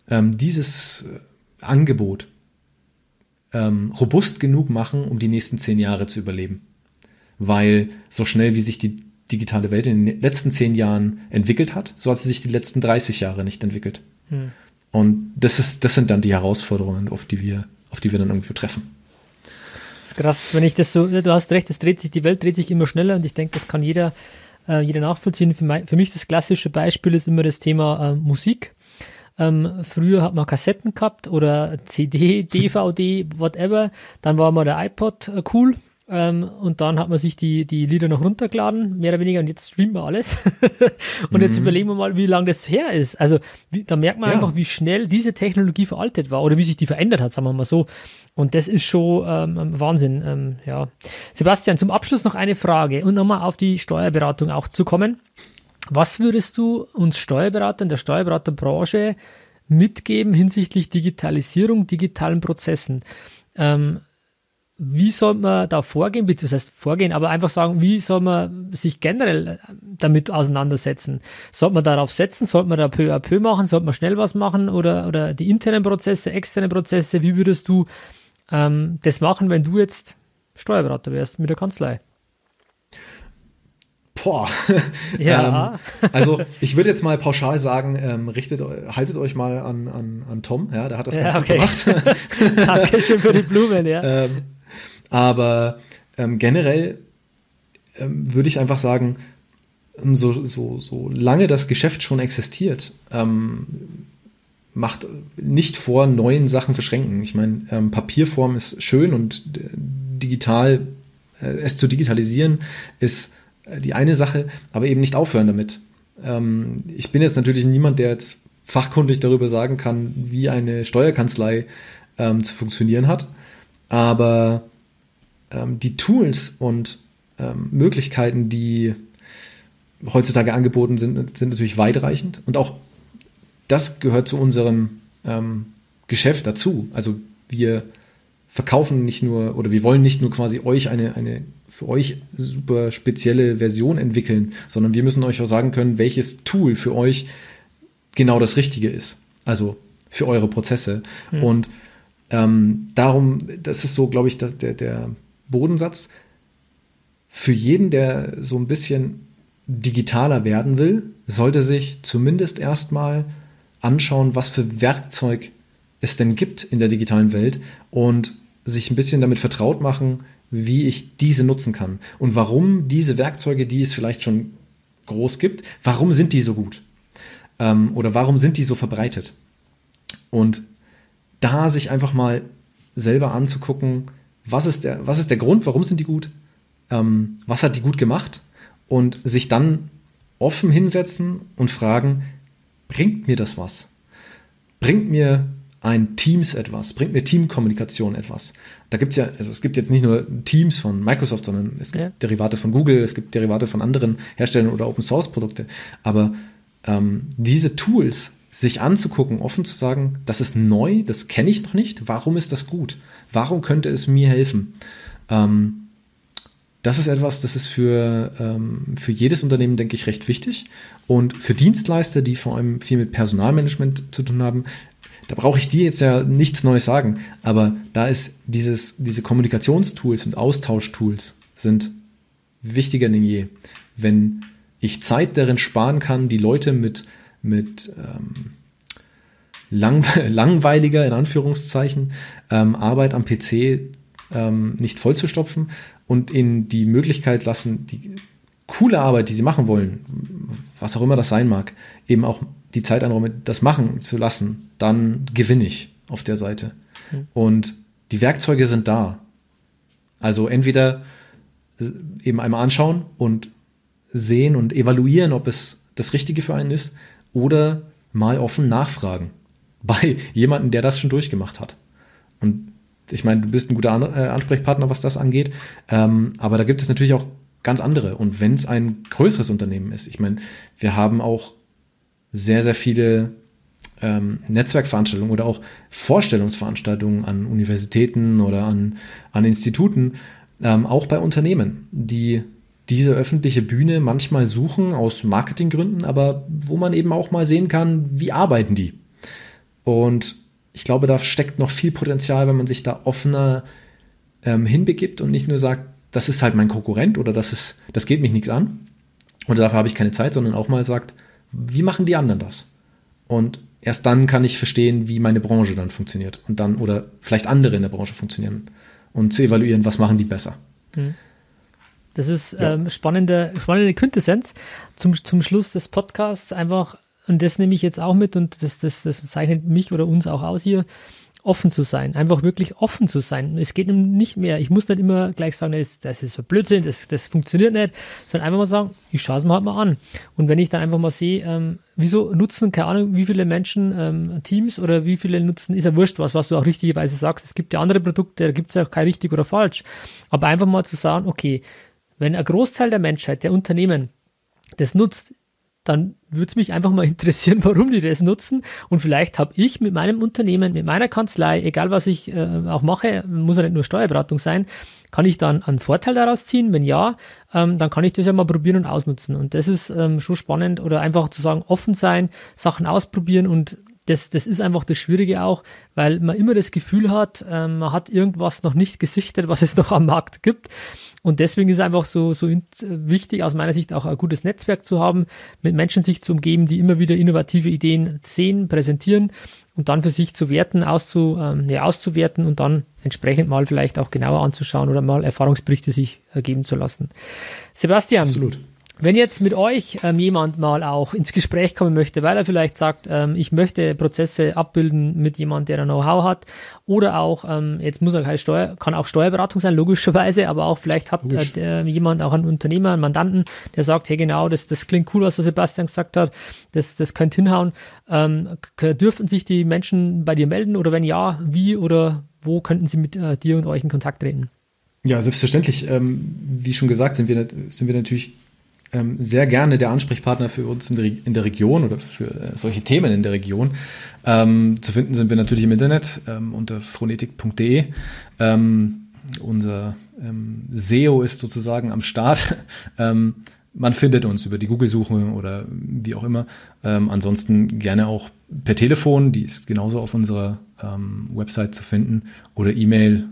ähm, dieses äh, Angebot ähm, robust genug machen, um die nächsten zehn Jahre zu überleben. Weil so schnell wie sich die digitale Welt in den letzten zehn Jahren entwickelt hat, so hat sie sich die letzten 30 Jahre nicht entwickelt. Hm. Und das, ist, das sind dann die Herausforderungen, auf die wir, auf die wir dann irgendwie treffen. Das ist krass, wenn ich das so, du hast recht, es dreht sich, die Welt dreht sich immer schneller und ich denke, das kann jeder, äh, jeder nachvollziehen. Für, mein, für, mich das klassische Beispiel ist immer das Thema äh, Musik. Ähm, früher hat man Kassetten gehabt oder CD, DVD, whatever. Dann war mal der iPod äh, cool. Ähm, und dann hat man sich die, die Lieder noch runtergeladen, mehr oder weniger, und jetzt streamen wir alles. und mhm. jetzt überlegen wir mal, wie lange das her ist. Also wie, da merkt man ja. einfach, wie schnell diese Technologie veraltet war oder wie sich die verändert hat, sagen wir mal so. Und das ist schon ähm, Wahnsinn. Ähm, ja. Sebastian, zum Abschluss noch eine Frage und nochmal auf die Steuerberatung auch zu kommen. Was würdest du uns Steuerberatern der Steuerberaterbranche mitgeben hinsichtlich Digitalisierung, digitalen Prozessen? Ähm, wie soll man da vorgehen, das heißt vorgehen, aber einfach sagen, wie soll man sich generell äh, damit auseinandersetzen? Sollte man darauf setzen? Sollte man da peu à peu machen? Sollte man schnell was machen? Oder, oder die internen Prozesse, externen Prozesse? Wie würdest du ähm, das machen, wenn du jetzt Steuerberater wärst mit der Kanzlei? Boah. Ja. ähm, also ich würde jetzt mal pauschal sagen, ähm, richtet, haltet euch mal an, an, an Tom, ja, der hat das ganz okay. gut gemacht. Dankeschön für die Blumen, ja. Ähm, aber ähm, generell ähm, würde ich einfach sagen, so, so, so lange das Geschäft schon existiert, ähm, macht nicht vor, neuen Sachen verschränken. Ich meine, Papierform ist schön und äh, digital, äh, es zu digitalisieren ist die eine Sache, aber eben nicht aufhören damit. Ähm, ich bin jetzt natürlich niemand, der jetzt fachkundig darüber sagen kann, wie eine Steuerkanzlei ähm, zu funktionieren hat. Aber ähm, die Tools und ähm, Möglichkeiten, die heutzutage angeboten sind, sind natürlich weitreichend. Und auch das gehört zu unserem ähm, Geschäft dazu. Also wir verkaufen nicht nur oder wir wollen nicht nur quasi euch eine, eine für euch super spezielle Version entwickeln, sondern wir müssen euch auch sagen können, welches Tool für euch genau das Richtige ist. Also für eure Prozesse. Mhm. Und ähm, darum, das ist so, glaube ich, der, der Bodensatz. Für jeden, der so ein bisschen digitaler werden will, sollte sich zumindest erstmal anschauen, was für Werkzeug es denn gibt in der digitalen Welt und sich ein bisschen damit vertraut machen, wie ich diese nutzen kann und warum diese Werkzeuge, die es vielleicht schon groß gibt, warum sind die so gut? Ähm, oder warum sind die so verbreitet? Und da sich einfach mal selber anzugucken, was ist der, was ist der Grund, warum sind die gut? Ähm, was hat die gut gemacht? Und sich dann offen hinsetzen und fragen, bringt mir das was? Bringt mir ein Teams etwas, bringt mir Teamkommunikation etwas. Da gibt es ja, also es gibt jetzt nicht nur Teams von Microsoft, sondern es gibt ja. Derivate von Google, es gibt Derivate von anderen Herstellern oder Open Source Produkte. Aber ähm, diese Tools sich anzugucken, offen zu sagen, das ist neu, das kenne ich noch nicht, warum ist das gut? Warum könnte es mir helfen? Ähm, das ist etwas, das ist für, ähm, für jedes Unternehmen, denke ich, recht wichtig. Und für Dienstleister, die vor allem viel mit Personalmanagement zu tun haben, da brauche ich dir jetzt ja nichts Neues sagen, aber da ist dieses, diese Kommunikationstools und Austauschtools sind wichtiger denn je. Wenn ich Zeit darin sparen kann, die Leute mit, mit ähm, lang, langweiliger, in Anführungszeichen, ähm, Arbeit am PC ähm, nicht vollzustopfen und ihnen die Möglichkeit lassen, die coole Arbeit, die sie machen wollen, was auch immer das sein mag, eben auch die Zeit einräume, das machen zu lassen, dann gewinne ich auf der Seite. Mhm. Und die Werkzeuge sind da. Also entweder eben einmal anschauen und sehen und evaluieren, ob es das Richtige für einen ist, oder mal offen nachfragen bei jemandem, der das schon durchgemacht hat. Und ich meine, du bist ein guter äh, Ansprechpartner, was das angeht, ähm, aber da gibt es natürlich auch ganz andere. Und wenn es ein größeres Unternehmen ist, ich meine, wir haben auch sehr, sehr viele ähm, Netzwerkveranstaltungen oder auch Vorstellungsveranstaltungen an Universitäten oder an, an Instituten, ähm, auch bei Unternehmen, die diese öffentliche Bühne manchmal suchen aus Marketinggründen, aber wo man eben auch mal sehen kann, wie arbeiten die. Und ich glaube, da steckt noch viel Potenzial, wenn man sich da offener ähm, hinbegibt und nicht nur sagt, das ist halt mein Konkurrent oder das ist, das geht mich nichts an oder dafür habe ich keine Zeit, sondern auch mal sagt, wie machen die anderen das? Und erst dann kann ich verstehen, wie meine Branche dann funktioniert und dann oder vielleicht andere in der Branche funktionieren und zu evaluieren, was machen die besser. Hm. Das ist ja. ähm, spannende, spannende Quintessenz zum, zum Schluss des Podcasts. Einfach, und das nehme ich jetzt auch mit und das, das, das zeichnet mich oder uns auch aus hier offen zu sein, einfach wirklich offen zu sein. Es geht nicht mehr, ich muss nicht immer gleich sagen, das, das ist Blödsinn, das, das funktioniert nicht, sondern einfach mal sagen, ich schaue es mir halt mal an. Und wenn ich dann einfach mal sehe, ähm, wieso nutzen, keine Ahnung, wie viele Menschen ähm, Teams oder wie viele nutzen, ist ja wurscht, was, was du auch richtigerweise sagst. Es gibt ja andere Produkte, da gibt es ja auch kein richtig oder falsch. Aber einfach mal zu sagen, okay, wenn ein Großteil der Menschheit, der Unternehmen, das nutzt, dann würde es mich einfach mal interessieren, warum die das nutzen. Und vielleicht habe ich mit meinem Unternehmen, mit meiner Kanzlei, egal was ich äh, auch mache, muss ja nicht nur Steuerberatung sein, kann ich dann einen Vorteil daraus ziehen? Wenn ja, ähm, dann kann ich das ja mal probieren und ausnutzen. Und das ist ähm, schon spannend oder einfach zu sagen, offen sein, Sachen ausprobieren und das, das ist einfach das Schwierige auch, weil man immer das Gefühl hat, ähm, man hat irgendwas noch nicht gesichtet, was es noch am Markt gibt. Und deswegen ist es einfach so, so wichtig, aus meiner Sicht auch ein gutes Netzwerk zu haben, mit Menschen sich zu umgeben, die immer wieder innovative Ideen sehen, präsentieren und dann für sich zu werten, auszu, ähm, ja, auszuwerten und dann entsprechend mal vielleicht auch genauer anzuschauen oder mal Erfahrungsberichte sich ergeben zu lassen. Sebastian, Absolut. Wenn jetzt mit euch ähm, jemand mal auch ins Gespräch kommen möchte, weil er vielleicht sagt, ähm, ich möchte Prozesse abbilden mit jemand, der ein Know-how hat, oder auch, ähm, jetzt muss er keine Steuer, kann auch Steuerberatung sein, logischerweise, aber auch vielleicht hat äh, jemand auch einen Unternehmer, einen Mandanten, der sagt, hey genau, das, das klingt cool, was der Sebastian gesagt hat, das, das könnte hinhauen. Ähm, dürfen sich die Menschen bei dir melden oder wenn ja, wie oder wo könnten sie mit äh, dir und euch in Kontakt treten? Ja, selbstverständlich. Ähm, wie schon gesagt, sind wir, sind wir natürlich ähm, sehr gerne der Ansprechpartner für uns in der, in der Region oder für äh, solche Themen in der Region. Ähm, zu finden sind wir natürlich im Internet ähm, unter phronetik.de. Ähm, unser ähm, SEO ist sozusagen am Start. Man findet uns über die Google-Suche oder wie auch immer. ansonsten gerne auch per Telefon, die ist genauso auf unserer Website zu finden, oder E-Mail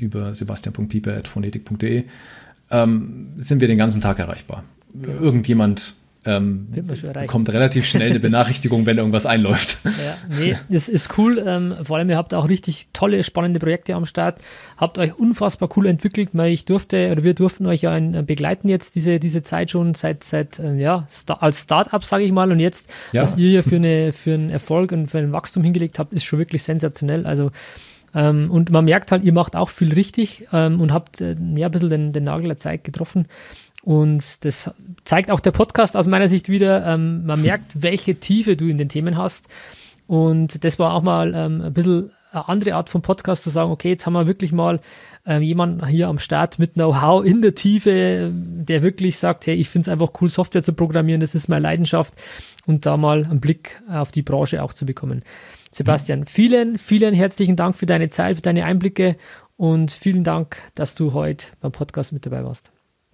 über sebastian.pieper.phonetik.de ähm, sind wir den ganzen Tag erreichbar. Irgendjemand ähm, bekommt relativ schnell eine Benachrichtigung, wenn irgendwas einläuft. Ja, nee, das ist cool. Ähm, vor allem, ihr habt auch richtig tolle, spannende Projekte am Start. Habt euch unfassbar cool entwickelt. Ich durfte, oder wir durften euch ja in, äh, begleiten jetzt diese, diese Zeit schon seit, seit äh, ja, als Start-up, sage ich mal. Und jetzt, ja. was ihr hier für, eine, für einen Erfolg und für ein Wachstum hingelegt habt, ist schon wirklich sensationell. Also ähm, und man merkt halt, ihr macht auch viel richtig ähm, und habt äh, ja ein bisschen den, den Nagel der Zeit getroffen. Und das zeigt auch der Podcast aus meiner Sicht wieder. Ähm, man merkt, welche Tiefe du in den Themen hast. Und das war auch mal ähm, ein bisschen eine andere Art von Podcast zu sagen, okay, jetzt haben wir wirklich mal ähm, jemanden hier am Start mit Know-how in der Tiefe, der wirklich sagt, hey, ich finde es einfach cool, Software zu programmieren, das ist meine Leidenschaft und da mal einen Blick auf die Branche auch zu bekommen. Sebastian, vielen, vielen herzlichen Dank für deine Zeit, für deine Einblicke und vielen Dank, dass du heute beim Podcast mit dabei warst.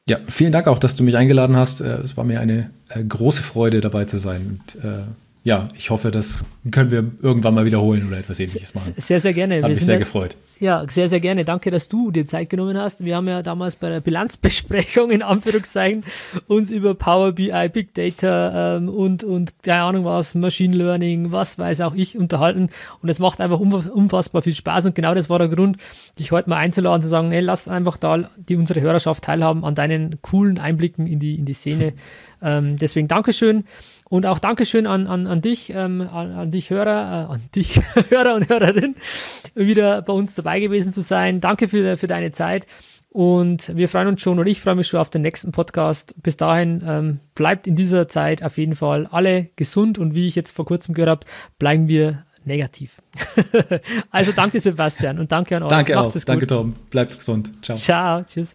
Ja, vielen Dank auch, dass du mich eingeladen hast. Äh, es war mir eine äh, große Freude, dabei zu sein. Und, äh, ja, ich hoffe, das können wir irgendwann mal wiederholen oder etwas ähnliches machen. Sehr, sehr gerne. Hat wir mich sehr gefreut. Ja, sehr, sehr gerne. Danke, dass du dir Zeit genommen hast. Wir haben ja damals bei der Bilanzbesprechung in Anführungszeichen uns über Power BI, Big Data ähm, und, und keine Ahnung was, Machine Learning, was weiß auch ich, unterhalten. Und es macht einfach unfassbar viel Spaß. Und genau das war der Grund, dich heute mal einzuladen, zu sagen, hey, lass einfach da die unsere Hörerschaft teilhaben an deinen coolen Einblicken in die, in die Szene. Ähm, deswegen Dankeschön. Und auch Dankeschön an, an, an dich, ähm, an, an, dich Hörer, äh, an dich Hörer und Hörerin, wieder bei uns dabei gewesen zu sein. Danke für, für deine Zeit. Und wir freuen uns schon und ich freue mich schon auf den nächsten Podcast. Bis dahin ähm, bleibt in dieser Zeit auf jeden Fall alle gesund und wie ich jetzt vor kurzem gehört habe, bleiben wir negativ. also danke Sebastian und danke an euch. Danke Macht auch. Danke Tom. Bleibt gesund. Ciao. Ciao. Tschüss.